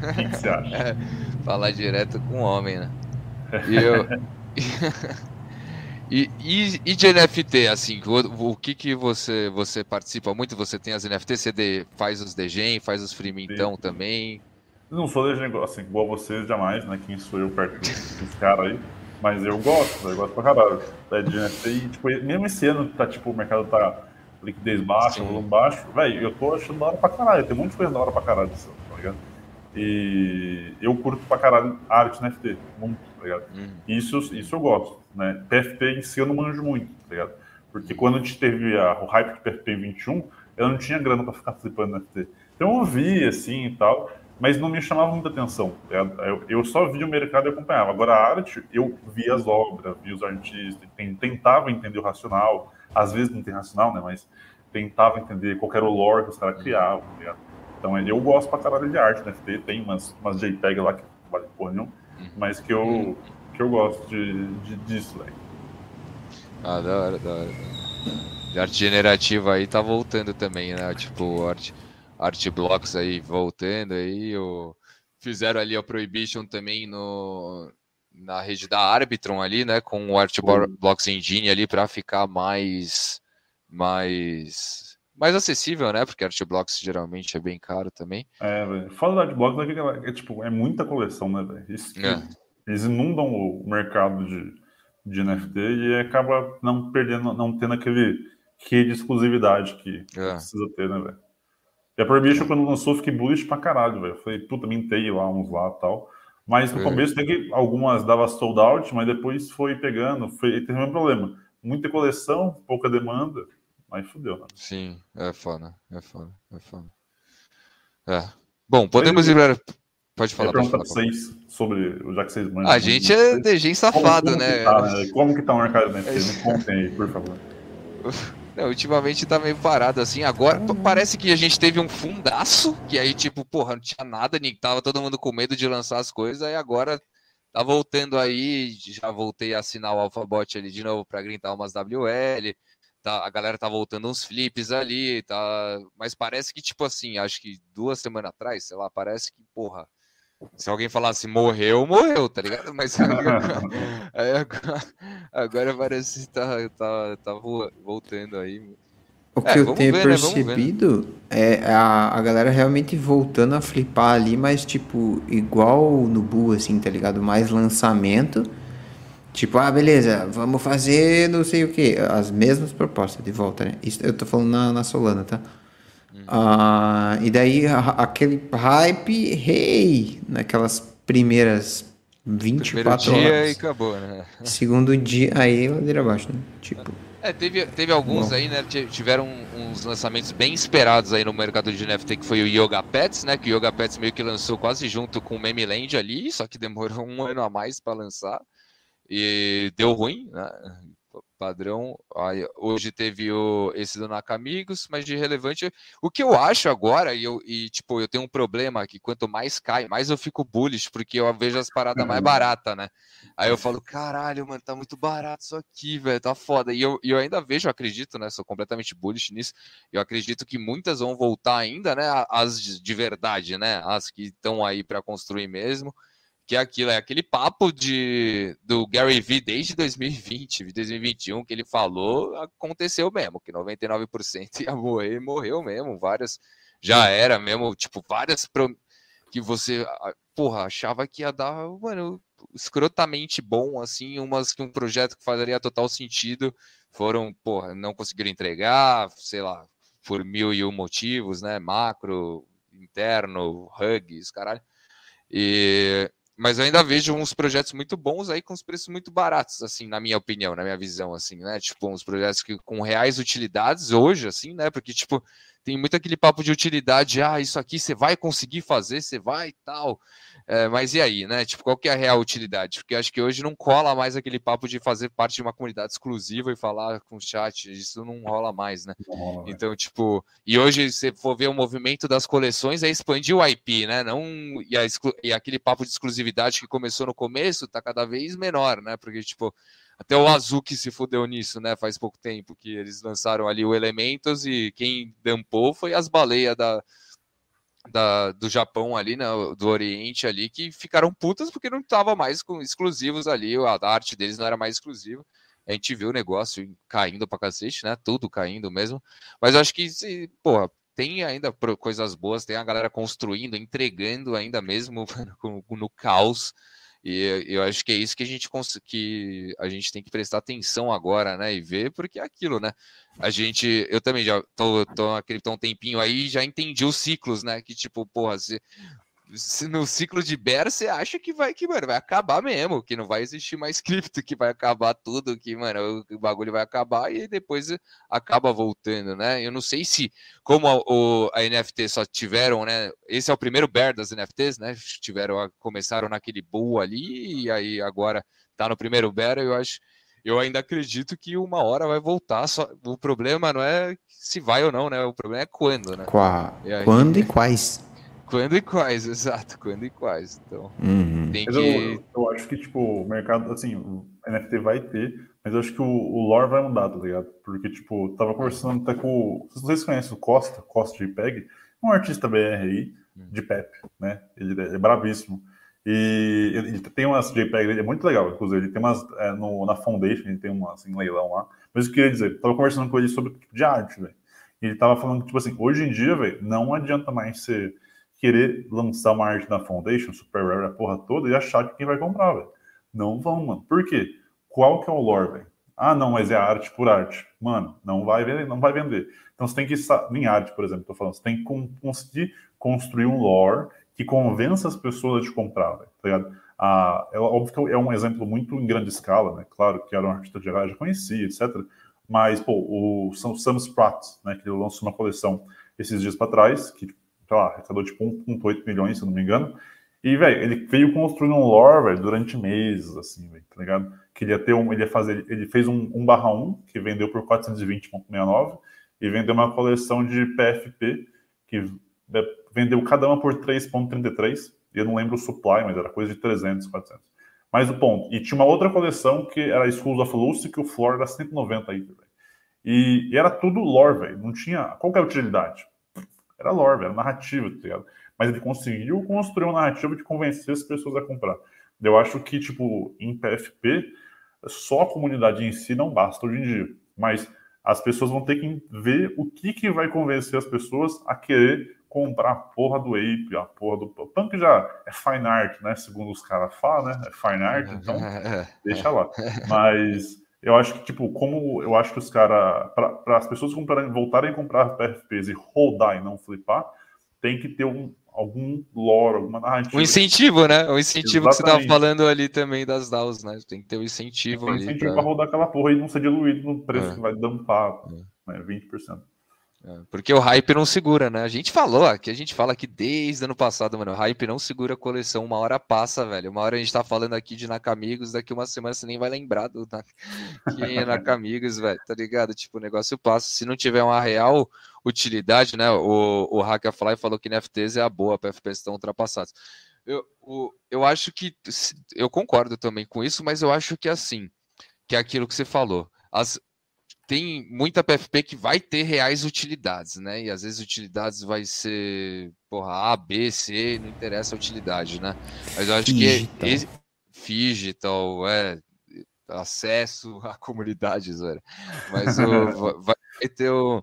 O que, que você acha? É, falar direto com o homem, né? E eu. E, e, e, de NFT, assim, o, o, que que você, você participa muito? Você tem as NFTs, você de, faz os degen, faz os freemintão Sim. também? Não sou degen, assim, igual vocês, jamais, né? Quem sou eu perto dos caras aí. Mas eu gosto, eu gosto pra caralho é, de NFT. E, tipo, mesmo esse ano, tá, tipo, o mercado tá liquidez baixa, volume baixo, velho, eu tô achando da hora pra caralho. Tem muita coisa da hora pra caralho, tá ligado? E eu curto pra caralho arte NFT, muito, tá ligado? Uhum. Isso, isso eu gosto, né? PFP em si eu não manjo muito, tá ligado? Porque quando a gente teve a, o hype do PFP 21, eu não tinha grana pra ficar flipando NFT. Então eu vi, assim, e tal, mas não me chamava muita atenção. Tá eu, eu só via o mercado e acompanhava. Agora a arte, eu via as obras, via os artistas, tentava entender o racional, às vezes não tem racional, né? Mas tentava entender qual era o lore que os caras criavam, tá ligado? Então eu gosto pra caralho de arte, né? Tem umas, umas JPEG lá que não vale porra nenhuma, uhum. mas que eu. Que eu gosto de, de, disso, velho. Ah, da hora, da hora. De arte generativa aí tá voltando também, né? Tipo, arte, arte blocks aí voltando aí. O... Fizeram ali a Prohibition também no, na rede da Arbitron ali, né? Com o Art Blocks Engine ali para ficar mais mais mais acessível, né? Porque Artblocks geralmente é bem caro também. É, velho. Fala do Artblocks, é, é, tipo, é muita coleção, né, velho? É. Eles inundam o mercado de, de NFT e acaba não perdendo, não tendo aquele que de exclusividade que, é. precisa ter, né, velho? E a Prohibition, quando lançou, fiquei bullish pra caralho, velho. Falei, puta, mintei lá uns lá e tal. Mas no é. começo tem que algumas dava sold out, mas depois foi pegando, foi, teve o mesmo problema. Muita coleção, pouca demanda. Aí fudeu, né? Sim, é foda, é foda, é foda. É. Bom, podemos ir para. Pode falar. Eu Pode falar. vocês sobre, já que vocês. A gente é DG safado, como, né? Que tá, né? Como que tá o mercado? Me contem aí, por favor. Não, ultimamente tá meio parado assim. Agora parece que a gente teve um fundaço, que aí, tipo, porra, não tinha nada, nem tava todo mundo com medo de lançar as coisas, aí agora tá voltando aí. Já voltei a assinar o Alphabot ali de novo pra grintar umas WL. Tá, a galera tá voltando uns flips ali, tá. Mas parece que, tipo assim, acho que duas semanas atrás, sei lá, parece que, porra. Se alguém falasse morreu, morreu, tá ligado? Mas agora, agora, agora parece que tá, tá, tá vo- voltando aí. O É, que eu vamos tenho ver, né? Ver, né? percebido é a, a galera realmente voltando a flipar ali, mas tipo, igual no Bu, assim, tá ligado? Mais lançamento. Tipo, ah, beleza, vamos fazer não sei o que. As mesmas propostas de volta, né? Isso, eu tô falando na, na Solana, tá? Ah, e daí aquele hype, hey, naquelas primeiras Primeiro 24 dia horas. e acabou, né? Segundo dia, aí ladeira abaixo, né? Tipo, É, teve, teve alguns Bom. aí, né? ti- Tiveram uns lançamentos bem esperados aí no mercado de NFT, que foi o Yoga Pets, né? Que o Yoga Pets meio que lançou quase junto com o Meme Land ali, só que demorou um ano a mais para lançar. E deu ruim, né? Padrão. Aí, hoje teve o, esse do Nakamigos, mas de relevante. O que eu acho agora, e, eu, e tipo, eu tenho um problema que quanto mais cai, mais eu fico bullish, porque eu vejo as paradas mais baratas, né? Aí eu falo, caralho, mano, tá muito barato isso aqui, velho, tá foda. E eu, eu ainda vejo, eu acredito, né? Sou completamente bullish nisso. Eu acredito que muitas vão voltar ainda, né? As de de verdade, né? As que estão aí para construir mesmo. Que é aquilo, é aquele papo de, do Gary Vee desde 2020, 2021, que ele falou, aconteceu mesmo, que 99% ia morrer, morreu mesmo. Várias já era mesmo, tipo, várias que você, porra, achava que ia dar, mano, escrotamente bom, assim, umas que um projeto que faria total sentido foram, porra, não conseguiram entregar, sei lá, por mil e um motivos, né? Macro, interno, hugs, caralho. E, mas eu ainda vejo uns projetos muito bons aí com os preços muito baratos, assim, na minha opinião, na minha visão, assim, né? Tipo, uns projetos que com reais utilidades hoje, assim, né? Porque, tipo, tem muito aquele papo de utilidade, ah, isso aqui você vai conseguir fazer, você vai e tal. É, mas e aí, né? Tipo, qual que é a real utilidade? Porque acho que hoje não cola mais aquele papo de fazer parte de uma comunidade exclusiva e falar com chat, isso não rola mais, né? Não. Então, tipo, e hoje você for ver o movimento das coleções é expandir o IP, né? Não e, a e aquele papo de exclusividade que começou no começo tá cada vez menor, né? Porque tipo, até o Azuki se fudeu nisso, né? Faz pouco tempo que eles lançaram ali o Elementos e quem dampou foi as baleias da, da, do Japão ali, né, do Oriente ali, que ficaram putas porque não tava mais com exclusivos ali, a arte deles não era mais exclusiva. A gente viu o negócio caindo pra cacete, né? Tudo caindo mesmo. Mas eu acho que, se, porra, tem ainda coisas boas, tem a galera construindo, entregando ainda mesmo no caos. E eu acho que é isso que a gente que a gente tem que prestar atenção agora, né? E ver, porque é aquilo, né? A gente, eu também já tô, tô na cripto há um tempinho aí, já entendi os ciclos, né? Que tipo, porra, se no ciclo de bear você acha que vai que, mano, vai acabar mesmo, que não vai existir mais cripto, que vai acabar tudo, que, mano, o bagulho vai acabar e depois acaba voltando, né? Eu não sei se, como a, o, a NFT só tiveram, né? Esse é o primeiro bear das NFTs, né? Tiveram, começaram naquele bull ali, e aí agora tá no primeiro bear, eu acho. Eu ainda acredito que uma hora vai voltar. Só, o problema não é se vai ou não, né? O problema é quando, né? qua- E aí? quando e quais? Quando e quais, exato, quando e quais. Então, Uhum. tem Mas que. eu, eu acho que, tipo, o mercado, assim, o NFT vai ter, mas eu acho que o, o lore vai mudar, tá ligado? Porque, tipo, tava conversando até com. o- Vocês conhecem o Costa, Costa JPEG, um artista BR aí, de Pep, né? Ele é bravíssimo. E ele ele tem umas JPEG, ele é muito legal, inclusive, ele tem umas é, no, na Foundation, ele tem uma assim, leilão lá. Mas eu queria dizer, tava conversando com ele sobre tipo de arte, velho. E ele tava falando que, tipo assim, hoje em dia, velho, não adianta mais você querer lançar uma arte na Foundation, Super Rare, a porra toda, e achar que quem vai comprar, velho. Não vão, mano. Por quê? Qual que é o lore, velho? Ah, não, mas é arte por arte. Mano, não vai vender, não vai vender. Então você tem que, em arte, por exemplo, tô falando, você tem que con- conseguir construir um lore que convença as pessoas a te comprar, velho, tá ligado? Ah, é óbvio que é um exemplo muito em grande escala, né? Claro que era um artista de já conhecia, etc. Mas, pô, o Sam, Spratt, né, que lançou uma coleção esses dias para trás, que sei lá, arrecadou tipo 1,8 milhões, se não me engano. E, velho, ele veio construindo um lore, velho, durante meses, assim, véio, tá ligado? Que ele ia ter um, ele ia fazer, ele fez um 1 barra 1, que vendeu por 420,69, e vendeu uma coleção de PFP, que vendeu cada uma por 3,33, e eu não lembro o supply, mas era coisa de 300, 400. Mas o ponto, e tinha uma outra coleção que era Schools of Lucy, que o floor era 190 aí, velho. E, e, era tudo lore, velho, não tinha qualquer utilidade. Era lore, era narrativa, tá ligado? mas ele conseguiu construir uma narrativa de convencer as pessoas a comprar. Eu acho que, tipo, em PFP, só a comunidade em si não basta hoje em dia, mas as pessoas vão ter que ver o que, que vai convencer as pessoas a querer comprar a porra do Ape, a porra do Punk já é fine art, né? Segundo os caras falam, né? É fine art, então deixa lá. Mas eu acho que, tipo, como eu acho que os caras, para as pessoas comprarem, voltarem a comprar PFPs e rodar e não flipar, tem que ter um, algum lore, alguma narrativa. Um incentivo, né? O incentivo Exatamente. que você estava falando ali também das DAOs, né? Tem que ter um incentivo tem ali. incentivo para rodar aquela porra e não ser diluído no preço é. que vai dampar, é. né? 20%. É, porque o hype não segura, né? A gente falou aqui, a gente fala aqui desde ano passado, mano. O hype não segura a coleção, uma hora passa, velho. Uma hora a gente tá falando aqui de Nakamigos, daqui uma semana você nem vai lembrar do que é Nakamigos, velho. Tá ligado? Tipo, o negócio passa. Se não tiver uma real utilidade, né? O, o Hackafly falou que NFTs é a boa, para FPS estão ultrapassados. Eu, o, eu acho que eu concordo também com isso, mas eu acho que assim, que é aquilo que você falou. As, tem muita PFP que vai ter reais utilidades, né? E às vezes utilidades vai ser, porra, A, B, C, não interessa a utilidade, né? Mas eu acho Digital. que esse, digital, é acesso à comunidade, velho. Mas o, vai ter o,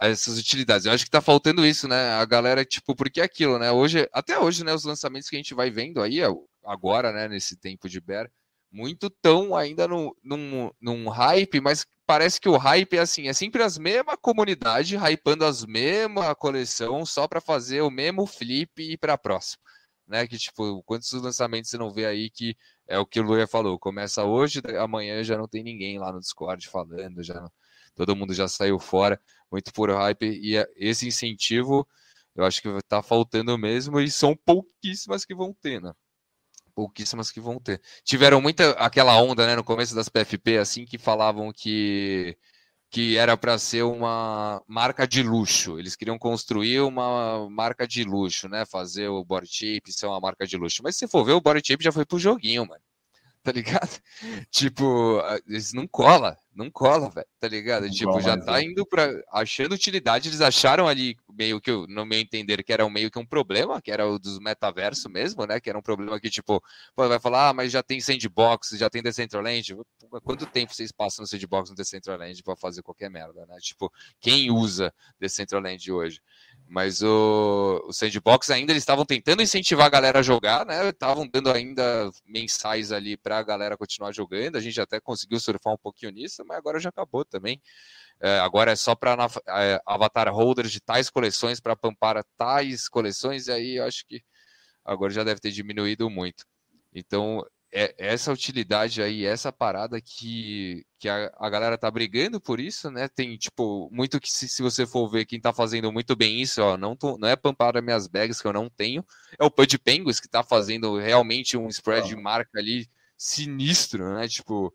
essas utilidades. Eu acho que tá faltando isso, né? A galera, tipo, porque é aquilo, né? Hoje, até hoje, né, os lançamentos que a gente vai vendo aí, agora, né, nesse tempo de bear, muito tão ainda no, num, num hype, mas parece que o hype é assim, é sempre as mesmas comunidade hypando as mesmas coleção só para fazer o mesmo flip e ir para próxima, né? Que tipo, quantos lançamentos você não vê aí que é o que o Luia falou, começa hoje, amanhã já não tem ninguém lá no Discord falando, já todo mundo já saiu fora, muito por hype e é, esse incentivo eu acho que está faltando mesmo e são pouquíssimas que vão ter, né? Pouquíssimas que vão ter. Tiveram muita aquela onda, né, no começo das PFP, assim, que falavam que que era para ser uma marca de luxo. Eles queriam construir uma marca de luxo, né? Fazer o Body Shape ser uma marca de luxo. Mas se for ver, o Body Shape já foi pro joguinho, mano tá ligado? Tipo, eles não cola, não cola, velho, tá ligado? Não tipo, já tá é. indo para achando utilidade, eles acharam ali meio que, no meu entender, que era meio que um problema, que era o dos metaverso mesmo, né? Que era um problema que, tipo, pô, vai falar, ah, mas já tem sandbox, já tem Decentraland. Quanto tempo vocês passam no sandbox no Decentraland para fazer qualquer merda, né? Tipo, quem usa Decentraland hoje? Mas o, o Sandbox ainda eles estavam tentando incentivar a galera a jogar, né? Estavam dando ainda mensais ali para a galera continuar jogando. A gente até conseguiu surfar um pouquinho nisso, mas agora já acabou também. É, agora é só para é, avatar holders de tais coleções para pampar tais coleções, e aí eu acho que agora já deve ter diminuído muito. Então, é essa utilidade aí, essa parada que, que a, a, galera tá brigando por isso, né? Tem, tipo, muito que se, se você for ver quem tá fazendo muito bem isso, ó, não, tô, não é pampar minhas bags que eu não tenho, é o Pud Penguins que tá fazendo realmente um spread de marca ali sinistro, né? Tipo,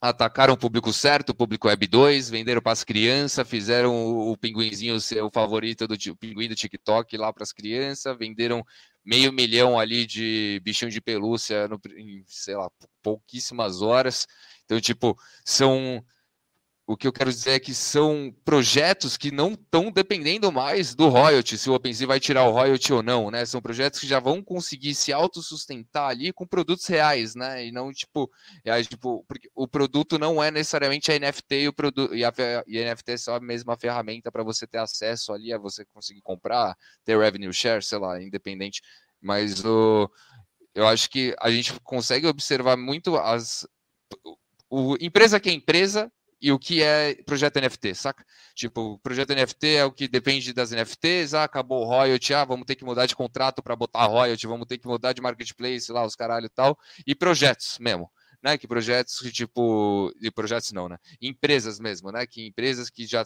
atacaram o público certo, o público Web 2, venderam para as crianças, fizeram o, o pinguinzinho ser o favorito do o pinguim do TikTok lá para as crianças, venderam meio milhão ali de bichinho de pelúcia no, em, sei lá, pouquíssimas horas. Então, tipo, são o que eu quero dizer é que são projetos que não estão dependendo mais do royalty, se o OpenSea vai tirar o royalty ou não, né? São projetos que já vão conseguir se autossustentar ali com produtos reais, né? E não, tipo, é, tipo porque o produto não é necessariamente a NFT e, o produto, e, a, e a NFT é só a mesma ferramenta para você ter acesso ali, a você conseguir comprar, ter revenue share, sei lá, independente. Mas o, eu acho que a gente consegue observar muito as. O, empresa que é empresa e o que é projeto NFT, saca? Tipo, projeto NFT é o que depende das NFTs, ah, acabou o royalty, ah, vamos ter que mudar de contrato para botar royalty, vamos ter que mudar de marketplace lá, os caralho e tal, e projetos mesmo, né? Que projetos que, tipo, e projetos não, né? Empresas mesmo, né? Que empresas que já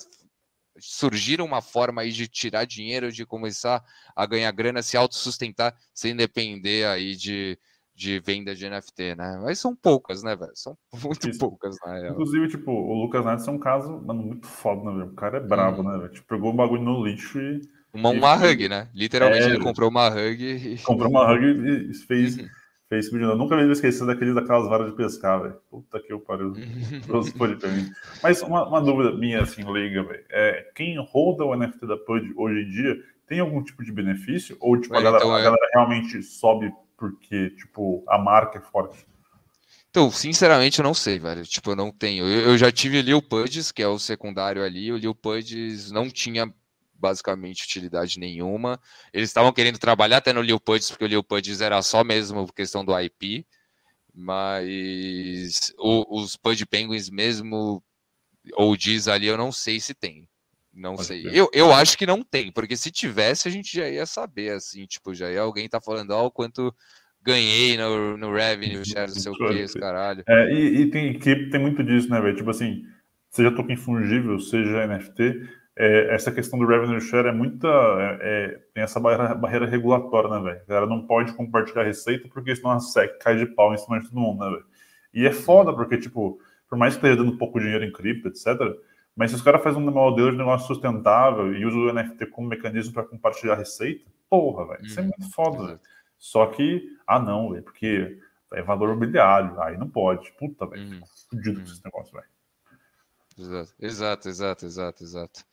surgiram uma forma aí de tirar dinheiro, de começar a ganhar grana, se autossustentar, sem depender aí de, de venda de NFT, né? Mas são poucas, né, velho? São muito Isso. poucas, na real. Inclusive, tipo, o Lucas Neto é um caso, mano, muito foda, né, velho? O cara é brabo, hum. né, velho? Tipo, pegou o bagulho no lixo e. Uma, uma e... hug, né? Literalmente é, ele comprou uma hug e. Comprou uma hug e fez. Uhum. Fez Eu nunca me esqueci daqueles, daquelas varas de pescar, velho. Puta que eu pariu. Mas uma, uma, dúvida minha, assim, leiga, velho. É, quem roda o NFT da PUD hoje em dia tem algum tipo de benefício? Ou, tipo, a, galera, então, a é... galera realmente sobe porque, tipo, a marca é forte? Então, sinceramente, eu não sei, velho. Tipo, eu não tenho. Eu, eu já tive Lil Puds, que é o secundário ali. O Lil Puds não tinha basicamente utilidade nenhuma. Eles estavam querendo trabalhar até no Lil Puds, porque o Lil Puds era só mesmo questão do IP, mas o, os Pud Penguins mesmo, ou diz ali, eu não sei se tem. Não Pode sei. Eu, eu acho que não tem, porque se tivesse, a gente já ia saber, assim, tipo, já ia alguém tá falando, ó, oh, quanto ganhei no, no revenue share, não sei o que, caralho. É, e, e tem, que, tem muito disso, né, velho? Tipo assim, seja token fungível, seja NFT, é, essa questão do revenue share é muita. É, é, tem essa barreira, barreira regulatória, né, velho? Ela não pode compartilhar receita porque senão a SEC cai de pau em cima de todo mundo, né, velho? E é foda porque, tipo, por mais que esteja dando pouco dinheiro em cripto, etc., mas se os caras fazem um modelo de negócio sustentável e usam o NFT como mecanismo para compartilhar receita, porra, velho, isso é muito foda. Só que, ah, não, velho, porque é valor mobiliário, aí não pode. Puta, velho, uhum. fudido com esse negócio, velho. Exato, exato, exato, exato, exato.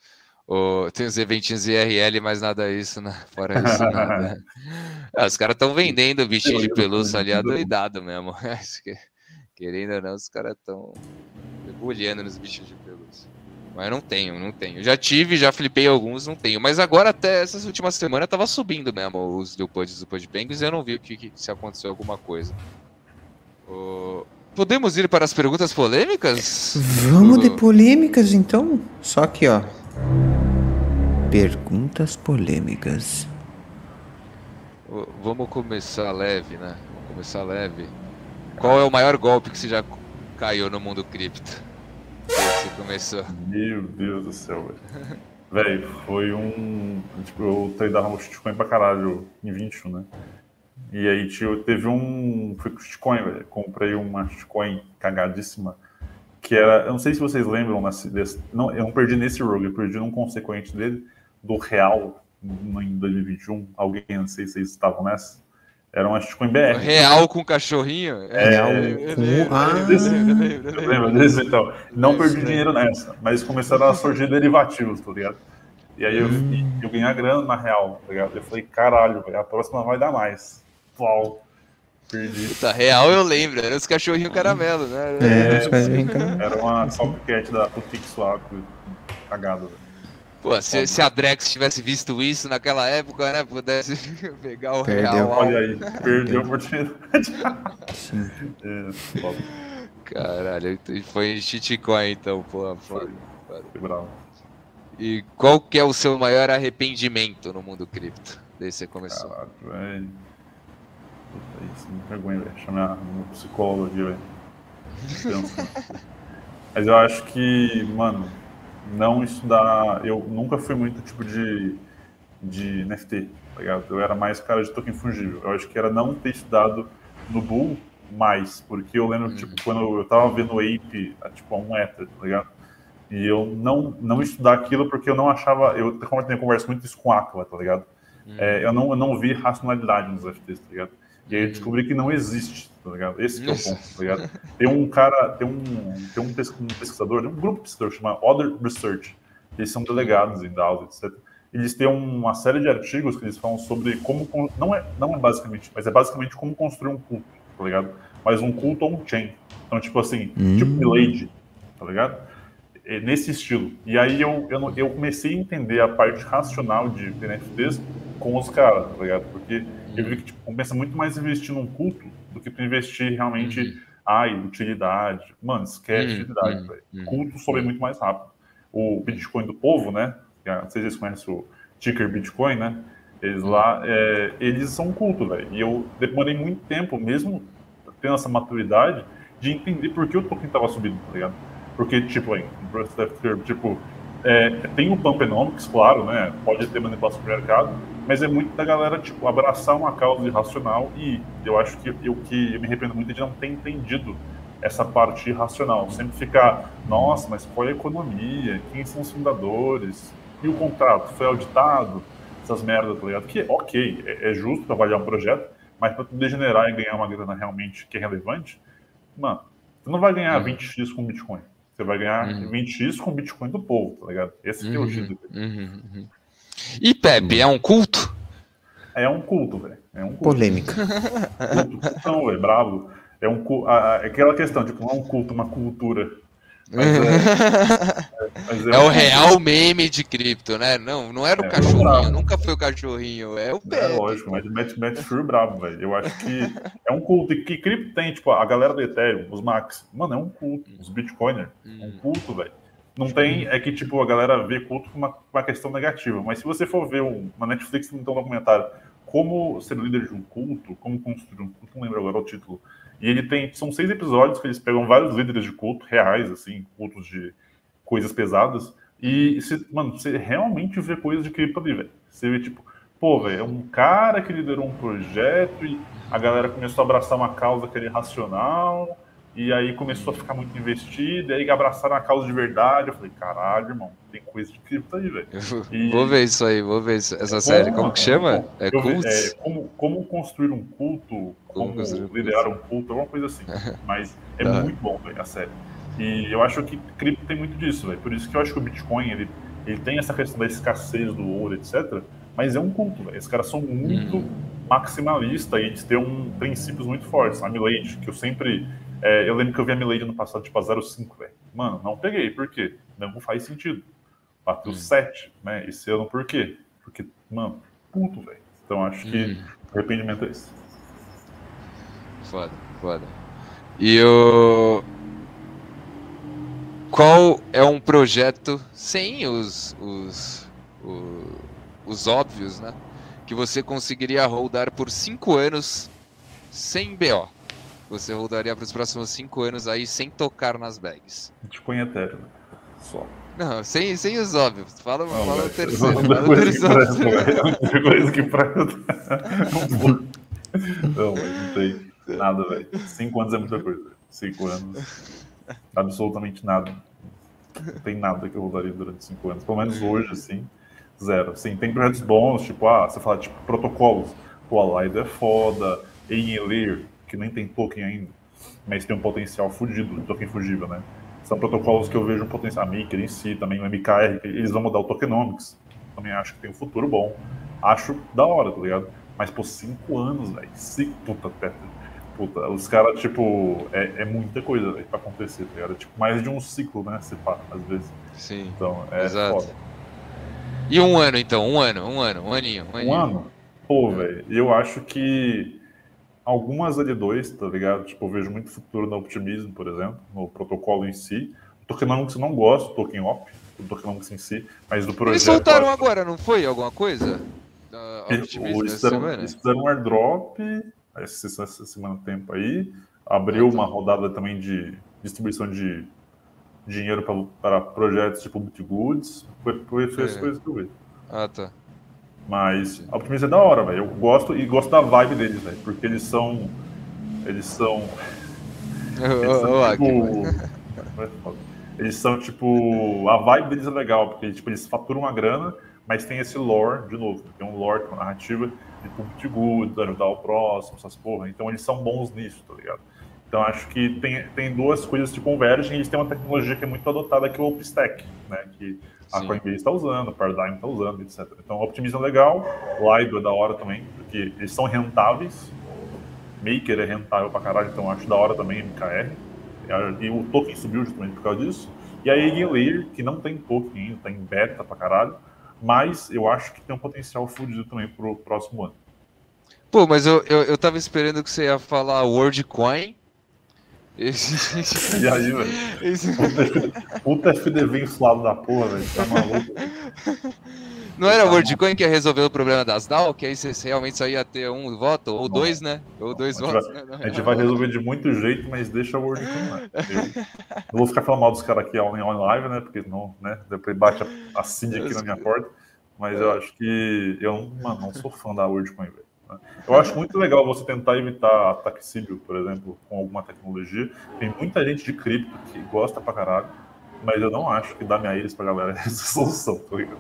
Oh, tem os eventinhos IRL, mas nada isso, né? Fora isso, nada. ah, os caras estão vendendo bichinho de pelúcia ali adoidado mesmo. Querendo ou não, os caras estão debulhando nos bichos de pelúcia. Mas não tenho, não tenho. Já tive, já flipei alguns, não tenho. Mas agora, até essas últimas semanas, tava subindo mesmo os Leopold do Pod Penguins e eu não vi que, que, se aconteceu alguma coisa. Oh, Podemos ir para as perguntas polêmicas? Vamos de polêmicas então. Só que, ó. Perguntas polêmicas. Vamos começar leve, né? Vamos começar leve. Qual é o maior golpe que você já caiu no mundo cripto? Você começou. Meu Deus do céu, velho. velho, foi um. Tipo, eu treinava shitcoin pra caralho em 21, né? E aí tio, teve um. Foi com shitcoin, velho. Comprei uma shitcoin cagadíssima. Que era. Eu não sei se vocês lembram nesse, desse, não, eu não perdi nesse rogue, eu perdi num consequente dele, do Real, em 2021. Alguém, não sei se vocês estavam nessa. Era uma shitcoin BR. Real com cachorrinho? É, Real com. Ah, lembra desse? Então, não perdi dinheiro nessa, mas começaram a surgir derivativos, tá ligado? E aí eu, hum. eu ganhei a grana na real, tá ligado? Eu falei, caralho, véio, a próxima vai dar mais. Uau. Perdi. Puta, real eu lembro, era os cachorrinhos caramelo, né? É, é caramelo. Era uma copycat da Putix lá, cagada, velho. Pô, se, se, a Drex tivesse visto isso naquela época, né? Pudesse pegar o perdeu. real. Olha aí, perdeu a oportunidade. é, Caralho, foi shitcoin então, pô. Foda. Bravo. E qual que é o seu maior arrependimento no mundo cripto? Desde que você começou. Caraca, velho. Puta, isso me vergonha, velho. Chamar um psicólogo aqui, velho. Mas eu acho que, mano, não estudar. Eu nunca fui muito tipo de, de NFT, tá ligado? Eu era mais cara de token fungível. Eu acho que era não ter estudado no Bull mais, porque eu lembro, tipo, uhum. quando eu tava vendo o Ape, tipo, a um Ether, tá ligado? E eu não, não estudar aquilo porque eu não achava. Eu, como eu tenho conversa muito isso com Aquila, tá ligado? Uhum. É, eu, não, eu não vi racionalidade nos FTs, tá ligado? E aí eu descobri que não existe, tá ligado? Esse é o ponto, tá ligado? Tem um cara, tem um, tem um pesquisador, tem um grupo pesquisador chamado Other Research. Eles são delegados em DAOs, etc. Eles têm uma série de artigos que eles falam sobre como. Não é, não é basicamente, mas é basicamente como construir um culto, tá ligado? Mas um culto on-chain. Então, tipo assim, hum. tipo Milady, tá ligado? É nesse estilo. E aí eu, eu, eu comecei a entender a parte racional de NFTs com os caras, tá ligado? Porque eu vi que tipo, compensa muito mais investir num culto do que para investir realmente, uhum. ai, utilidade. Mano, esquece uhum. utilidade, velho. Uhum. Culto sobe muito mais rápido. O Bitcoin do povo, né? Não sei se vocês conhecem o ticker Bitcoin, né? Eles uhum. lá, é, eles são um culto, velho. E eu demorei muito tempo, mesmo tendo essa maturidade, de entender por que o token tava subindo, tá ligado? Porque, tipo, aí, tipo, É, tem o Pumpenomics, claro, né? Pode ter manipulação de mercado, mas é muito da galera, tipo, abraçar uma causa irracional e eu acho que eu que eu me arrependo muito de não ter entendido essa parte irracional. Sempre ficar, nossa, mas qual é a economia? Quem são os fundadores? E o contrato? Foi auditado? Essas merdas, tá ligado? Que, ok, é, é justo trabalhar um projeto, mas para tu degenerar e ganhar uma grana realmente que é relevante, mano, tu não vai ganhar uhum. 20x com Bitcoin. Você vai ganhar uhum. 20x com Bitcoin do povo, tá ligado? Esse uhum. é o uhum. jeito. Uhum. E Pepe, é um culto? É um culto, velho. É um culto. Polêmica. Culto, não, velho, bravo. É um, a, aquela questão, tipo, não é um culto, uma cultura. Mas é, mas é, é, o real meme de cripto, né? Não, não era o é, cachorrinho, nunca foi o cachorrinho, é o pé. É lógico, mas mete, mete furo bravo, velho. Eu acho que é um culto. E que cripto tem, tipo, a galera do Ethereum, os Max, mano, é um culto. Os Bitcoiners, é um culto, velho. Não tem, é que, tipo, a galera vê culto como uma, uma questão negativa. Mas se você for ver uma Netflix, então, um documentário, como ser líder de um culto, como construir um culto, não lembro agora o título, e ele tem. São seis episódios que eles pegam vários líderes de culto reais, assim, cultos de coisas pesadas. E, você, mano, você realmente vê coisas de cripto ali, velho. Você vê, tipo, pô, velho, é um cara que liderou um projeto e a galera começou a abraçar uma causa que era irracional e aí começou a ficar muito investido, e aí abraçaram a causa de verdade. Eu falei, caralho, irmão, tem coisa de cripto aí, velho. E... Vou ver isso aí, vou ver essa como, série. Como que chama? É, é, como, como construir um culto, como, como liderar um culto, alguma coisa assim. Mas é tá. muito bom, velho, a série. E eu acho que cripto tem muito disso, velho. Por isso que eu acho que o Bitcoin, ele, ele tem essa questão da escassez do ouro, etc. Mas é um culto, velho. Esses caras são muito hum. maximalistas e eles têm um, princípios muito fortes. A Milady, que eu sempre é, eu lembro que eu vi a Milady no passado, tipo, a 0,5, velho. Mano, não peguei, por quê? Não faz sentido. Bateu hum. 7, né? Esse ano, por quê? Porque, mano, puto, velho. Então acho que hum. arrependimento é esse. Foda, foda. E o. Qual é um projeto sem os, os, os, os óbvios, né? Que você conseguiria rodar por 5 anos sem BO? Você rodaria para os próximos cinco anos aí sem tocar nas bags? Tipo em Ethereum, só. Não, sem, sem os óbvios. Fala, não, fala o terceiro. Fala o terceiro. Coisa que presta. não, não tem nada, velho. Cinco anos é muita coisa. Cinco anos. Absolutamente nada. Não tem nada que eu rodaria durante cinco anos. Pelo menos hoje, assim, zero. Sim, tem projetos bons, tipo, ah, você fala, tipo, protocolos. Pô, a Lido é foda, Layer que nem tem token ainda, mas tem um potencial fugido, token fugível, né? São protocolos que eu vejo um potencial, a Maker em si, também o MKR, eles vão mudar o tokenomics, também acho que tem um futuro bom. Acho da hora, tá ligado? Mas por cinco anos, velho, cinco, puta, puta, os caras, tipo, é, é muita coisa, velho, pra acontecer, tá ligado? Tipo, mais de um ciclo, né, se pá, às vezes. Sim, então, é exato. Foda. E um ano, então, um ano, um ano, um aninho. Um, aninho. um ano? Pô, velho, eu acho que algumas L2, tá ligado? Tipo, eu vejo muito futuro no Optimism, por exemplo, no protocolo em si. O Tokenomics eu não gosto, Token Op, o Tokenomics em si, mas do projeto... Eles soltaram acho... agora, não foi? Alguma coisa? Optimism eles, fizeram, eles fizeram um airdrop essa, essa semana tempo aí, abriu tá. uma rodada também de distribuição de dinheiro para, projetos tipo Bitgoods, foi, foi, foi é. as coisas que eu vi. Ah, tá. Mas a Optimus é da hora, velho. Eu gosto e gosto da vibe deles, velho. Porque eles são. Eles são. Eles são, tipo, eles são tipo. A vibe deles é legal, porque tipo, eles faturam uma grana, mas tem esse lore, de novo, tem um lore, uma narrativa de público good, ajudar o próximo, essas porra. Então eles são bons nisso, tá ligado? Então acho que tem, tem duas coisas que convergem e eles têm uma tecnologia que é muito adotada, que é o OpenStack, né? Que a Coinbase está usando, a Paradigm está usando, etc. Então, Optimism é legal, Lido é da hora também, porque eles são rentáveis, Maker é rentável pra caralho, então acho da hora também MKR, e o token subiu justamente por causa disso. E a Eigenlayer, que não tem token ainda, está em beta pra caralho, mas eu acho que tem um potencial fudido também pro próximo ano. Pô, mas eu, eu, eu tava esperando que você ia falar WorldCoin, e aí, velho? Esse... Puta FDV inflado da porra, velho. Tá maluco. Não era o WorldCoin que ia resolver o problema das DAO? Que aí você realmente só ia ter um voto, ou dois, né? Ou dois votos. vai- né? A gente vai resolver de muito jeito, mas deixa o WorldCoin lá. Eu não vou ficar falando mal dos caras aqui em live, né? Porque não, né? Depois bate a, a Cindy aqui na minha porta. Mas eu acho que eu mano, não sou fã da WorldCoin, velho. Né? Eu acho muito legal você tentar evitar ataque símbio, por exemplo, com alguma tecnologia. Tem muita gente de cripto que gosta pra caralho, mas eu não acho que dar minha íris pra galera essa solução, tá ligado?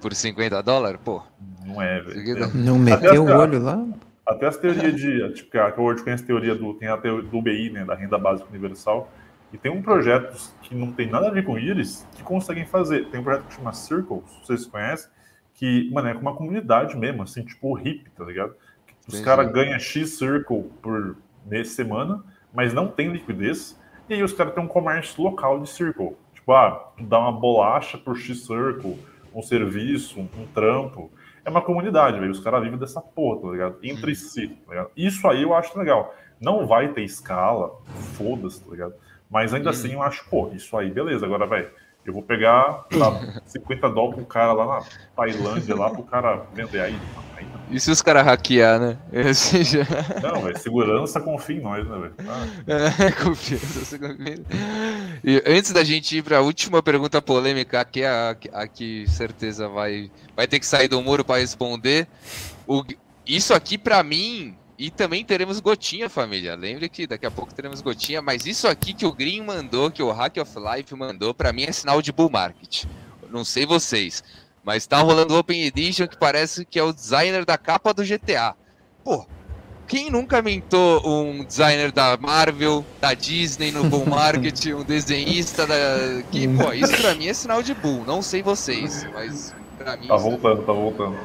Por 50 dólares? Pô, Não é, velho. Não meteu o olho lá? Até as teorias de. Tipo, que a que a Word conhece a teoria do. Tem a teoria do UBI, né? Da renda básica universal. E tem um projeto que não tem nada a ver com Iris que conseguem fazer. Tem um projeto que chama Circles, vocês conhecem, que, mano, é com uma comunidade mesmo, assim, tipo o hip, tá ligado? Os caras ganham X Circle por mês, semana, mas não tem liquidez. E aí os caras têm um comércio local de Circle. Tipo, ah, tu dá uma bolacha por X Circle, um serviço, um, trampo. É uma comunidade, velho. Os caras vivem dessa porra, tá ligado? Entre si, tá ligado? Isso aí eu acho legal. Não vai ter escala, foda-se, tá ligado? Mas ainda assim eu acho, pô, isso aí, beleza. Agora, velho, eu vou pegar tá, 50 dólares pro cara lá na Tailândia, lá pro cara vender aí. e se os caras hackear, né? Esse já... Não, velho, segurança confia em nós, né, velho? Ah, É, confiança, você confia. E antes da gente ir para a última pergunta polêmica, que é a, a que certeza vai, vai ter que sair do muro para responder. O, isso aqui para mim, e também teremos gotinha, família. Lembre que daqui a pouco teremos gotinha, mas isso aqui que o Green mandou, que o Hack of Life mandou, para mim é sinal de bull market. Não sei vocês, mas tá rolando o Open Edition que parece que é o designer da capa do GTA. Pô, quem nunca mentou um designer da Marvel, da Disney no bull market, um desenhista da. Que, pô, isso pra mim é sinal de bull. Não sei vocês, mas pra mim. tá voltando, tá voltando.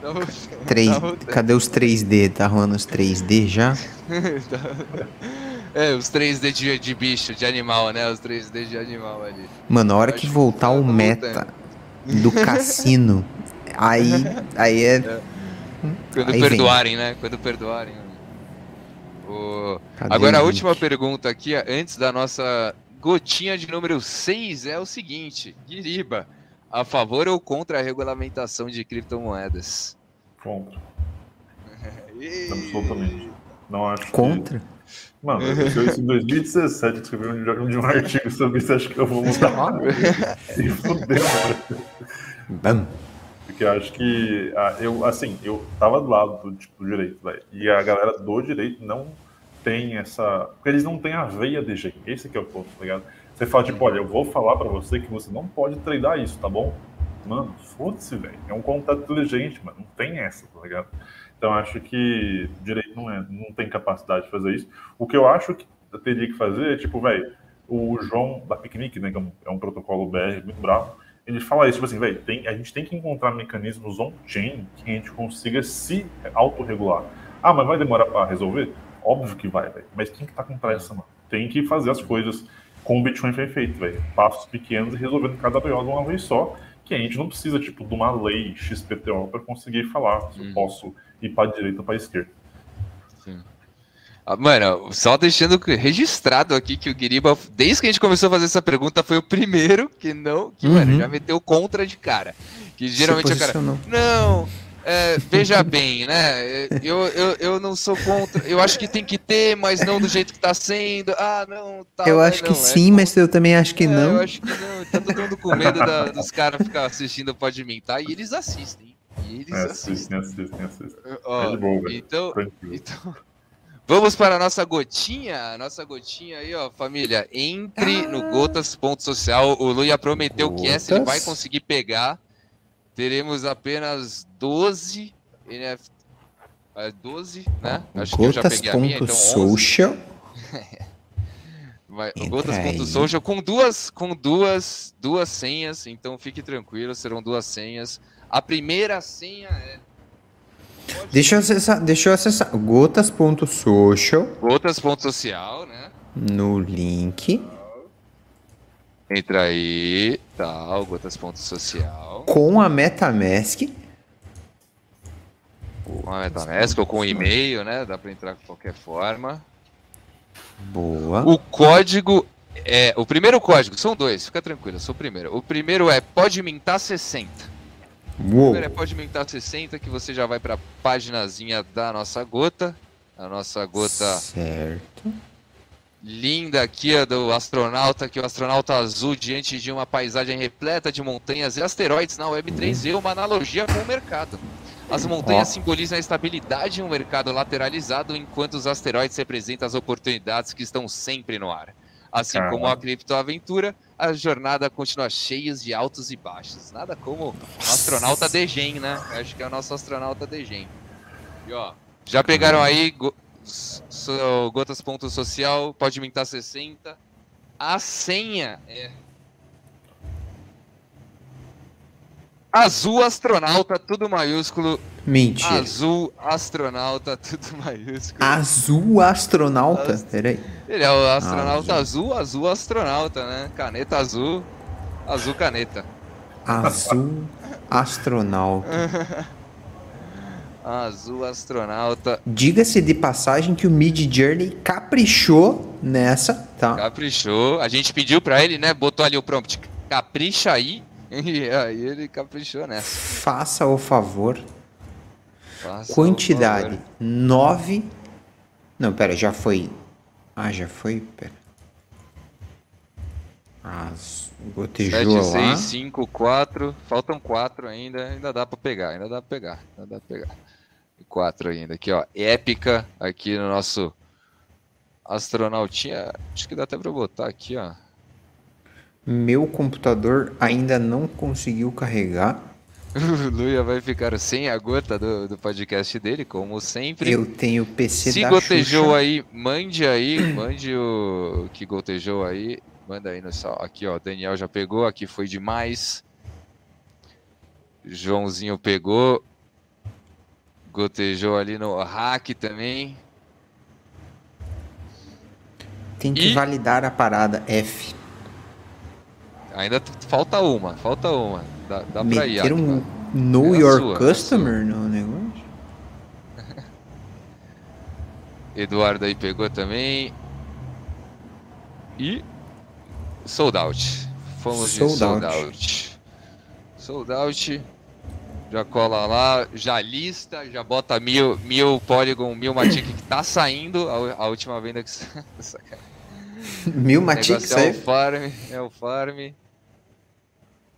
Tá voltando, Três- tá voltando. Cadê os 3D? Tá rolando os 3D já? É, os 3D de, de bicho, de animal, né? Os 3D de animal ali. Mano, a hora que voltar que o tá meta do cassino, aí, aí é. Quando Aí vem. perdoarem, né? Quando perdoarem. O... Agora a última pergunta aqui, antes da nossa gotinha de número 6, é o seguinte: Guiriba, a favor ou contra a regulamentação de criptomoedas? Contra. Absolutamente. Não acho que- Contra? Mano, eu isso em 2017 eu escrevi um, um artigo sobre isso, acho que eu vou mudar. Se fudeu. Bam. Porque eu acho que ah, eu, assim, eu tava do lado do, tipo, do direito, velho. E a galera do direito não tem essa. Porque eles não têm a veia de jeito. Esse que é o ponto, tá ligado? Você fala, tipo, olha, eu vou falar pra você que você não pode treinar isso, tá bom? Mano, foda-se, velho. É um contrato inteligente, mano. Não tem essa, tá ligado? Então acho que direito não, é, não tem capacidade de fazer isso. O que eu acho que eu teria que fazer é, tipo, velho, o João da Piquenique, né, que é um, é um protocolo BR muito bravo, ele fala isso, tipo assim, velho, a gente tem que encontrar mecanismos on-chain que a gente consiga se autorregular. Ah, mas vai demorar para resolver? Óbvio que vai, velho. Mas quem que tá com pressa, mano? Tem que fazer as coisas como o Bitcoin foi feito, velho. Passos pequenos e resolvendo cada BO de uma vez só, que a gente não precisa, tipo, de uma lei XPTO para conseguir falar se eu Uhum. posso ir para direita ou para esquerda. Ah, Mano, só deixando que- registrado aqui que o Guiriba, desde que a gente começou a fazer essa pergunta, foi o primeiro que não, que, mano, Uhum. já meteu contra de cara. Que geralmente o cara. Não, é, veja bem, né? Eu, eu, eu não sou contra. Eu acho que tem que ter, mas não do jeito que tá sendo. Ah, não, tá. Eu mas acho que não, é sim, mas eu também acho que é, não. Eu acho que não. Tá todo mundo com medo da- dos caras ficar assistindo Pode Mintar e eles assistem. E eles É, assistem. assistem, assistem, assistem. Ó, É de boa, velho. então, Tranquilo. então, vamos para a nossa gotinha. A nossa gotinha aí, ó, família. Entre no Gotas.social. O Luia prometeu que essa ele vai Gotas. conseguir pegar. Teremos apenas 12 NFT. é, 12, né? Acho que eu já peguei a minha, então 11. Gotas.social. Vai- Entra Gotas.social com duas, com duas, duas senhas, então fique tranquilo, serão duas senhas. A primeira senha é Deixa eu acessar, deixa eu acessar gotas.social Gotas.social, né? no link Entra aí, tal, Gotas.social. com a MetaMask. Com a MetaMask ou com o e-mail, né? Dá pra entrar de qualquer forma. Boa. O código é. O primeiro código, são dois, fica tranquilo, eu sou o primeiro. O primeiro é pode mintar 60. Uou. Primeiro é Pode Mentar 60, que você já vai para a paginazinha da nossa gota. A nossa gota. Certo. Linda aqui, do astronauta, que o astronauta azul diante de uma paisagem repleta de montanhas e asteroides na Web 3 uma analogia com o mercado. As montanhas oh. simbolizam a estabilidade em um mercado lateralizado, enquanto os asteroides representam as oportunidades que estão sempre no ar. Assim Caramba. como a criptoaventura, a jornada continua cheia de altos e baixos. Nada como o astronauta Degen, né? Acho que é o nosso astronauta Degen. E ó, já pegaram aí go so, gotas.social, pode mintar 60. A senha é Azul astronauta, tudo maiúsculo. Mentira. Azul astronauta, tudo maiúsculo. Azul astronauta? Ast... Peraí. Ele é o astronauta azul. azul, azul astronauta, né? Caneta azul, azul caneta. Azul astronauta. azul astronauta. Diga-se de passagem que o Mid Journey caprichou nessa, tá? Caprichou. A gente pediu pra ele, né? Botou ali o prompt. Capricha aí E aí ele caprichou nessa. Faça o favor. Faça Quantidade: 9. Não, pera, já foi. Ah, já foi. Pera. As gotejou 7, 6, 5, 4. Faltam 4 ainda. Ainda dá pra pegar, ainda dá pra pegar. Ainda dá pra pegar. 4 ainda. Aqui, ó. Épica aqui no nosso astronautinha. Acho que dá até pra botar aqui, ó. Meu computador ainda não conseguiu carregar. O Luia vai ficar sem a gota do, do podcast dele, como sempre. Eu tenho PC Se da gotejou Xuxa. aí, mande aí, mande o que gotejou aí. Manda aí no sal. Aqui, ó, Daniel já pegou, aqui foi demais. Joãozinho pegou. Gotejou ali no hack também. Tem que e... validar a parada F. Ainda falta uma, falta uma. Dá, dá pra ir. Meter um Know é Your sua, Customer no negócio? Eduardo aí pegou também. E Sold Out. Fomos sold de Sold Out. out. Sold Out. Já cola lá, já lista, já bota mil, mil Polygon, mil Matic que tá saindo. A, a última venda que. mil Matic é o farm, é o farm.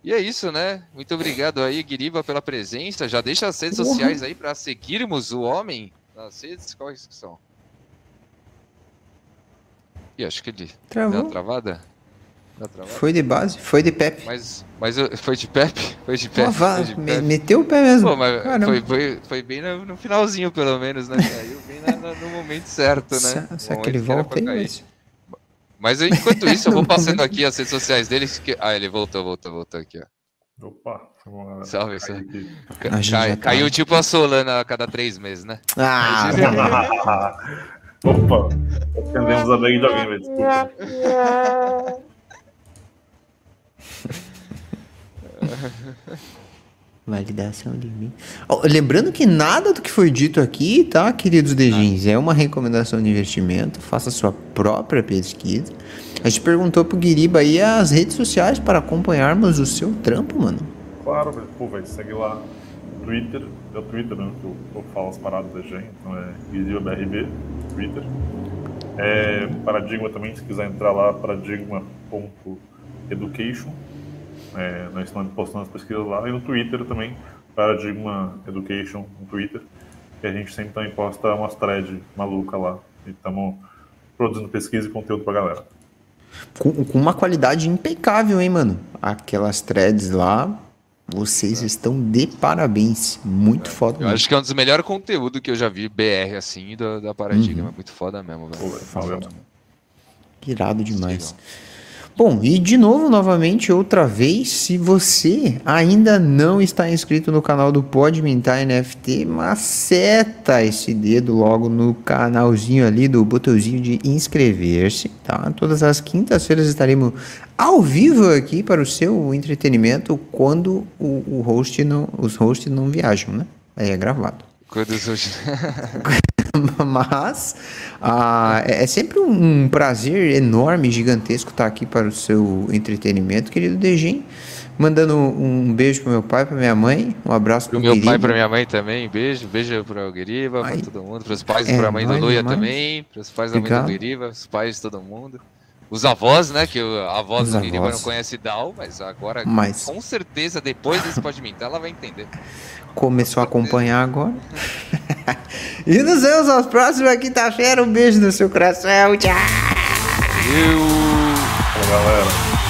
E é isso, né? Muito obrigado aí, Guiriba, pela presença. Já deixa as redes sociais aí para seguirmos o homem nas redes. Quais que são? E acho que ele Travou. deu uma travada. Foi de base, foi de Pepe. Mas, mas foi de Pepe? Foi de Pepe. Pô, de Pepe. Meteu o pé mesmo. Pô, mas foi, foi, foi, bem no, no, finalzinho, pelo menos, né? Caiu bem na, no momento certo, né? Se, se aquele volta aí, mas... Mas enquanto isso, eu vou passando aqui as redes sociais deles. Que... Ah, ele voltou, voltou, voltou aqui, ó. Opa, vamos Salve, salve. Cai, tá... Caiu tipo a Solana a cada três meses, né? Ah! Opa, atendemos a bag de alguém, velho. Desculpa. Validação de mim. Oh, lembrando que nada do que foi dito aqui, tá, queridos Dejins, é uma recomendação de investimento. Faça sua própria pesquisa. A gente perguntou pro Guiriba aí as redes sociais para acompanharmos o seu trampo, mano. Claro, velho. Pô, velho, segue lá no Twitter. É o Twitter, né? Que eu, eu falo as paradas da gente. Então é GuiribaBRB, Twitter. É, Paradigma também, se quiser entrar lá, paradigma.education é, nós estamos postando as pesquisas lá e no Twitter também, Paradigma Education no Twitter, que a gente sempre também posta umas threads maluca lá. E estamos produzindo pesquisa e conteúdo pra galera. Com, com, uma qualidade impecável, hein, mano? Aquelas threads lá, vocês é. estão de parabéns. Muito é. foda. Eu mesmo. acho que é um dos melhores conteúdos que eu já vi BR assim da, da Paradigma. Uhum. Muito foda mesmo, velho. Pô, Irado demais. Legal. Bom, e de novo, novamente, outra vez, se você ainda não está inscrito no canal do Pode Mintar NFT, maceta esse dedo logo no canalzinho ali do botãozinho de inscrever-se, tá? Todas as quintas-feiras estaremos ao vivo aqui para o seu entretenimento quando o, o host não, os hosts não viajam, né? Aí é gravado. Quando os hosts... Mas ah, é, é sempre um prazer enorme, gigantesco estar aqui para o seu entretenimento, querido Degen. Mandando um beijo pro meu pai, pra minha mãe. Um abraço pro, pro meu Guiriba. pai, pra minha mãe também. Beijo, beijo pro Guiriba, pra todo mundo. Pros pais e é, pra mãe do Luia também. Pros pais da mãe do Guiriba, os pais de todo mundo. Os avós, né? Que a avó do Guiriba não conhece Dal, mas agora, mas... com certeza, depois desse pode mentir, ela vai entender. Começou a acompanhar agora. e nos vemos aos próximos quinta-feira. Um beijo no seu coração. Tchau! Valeu! galera.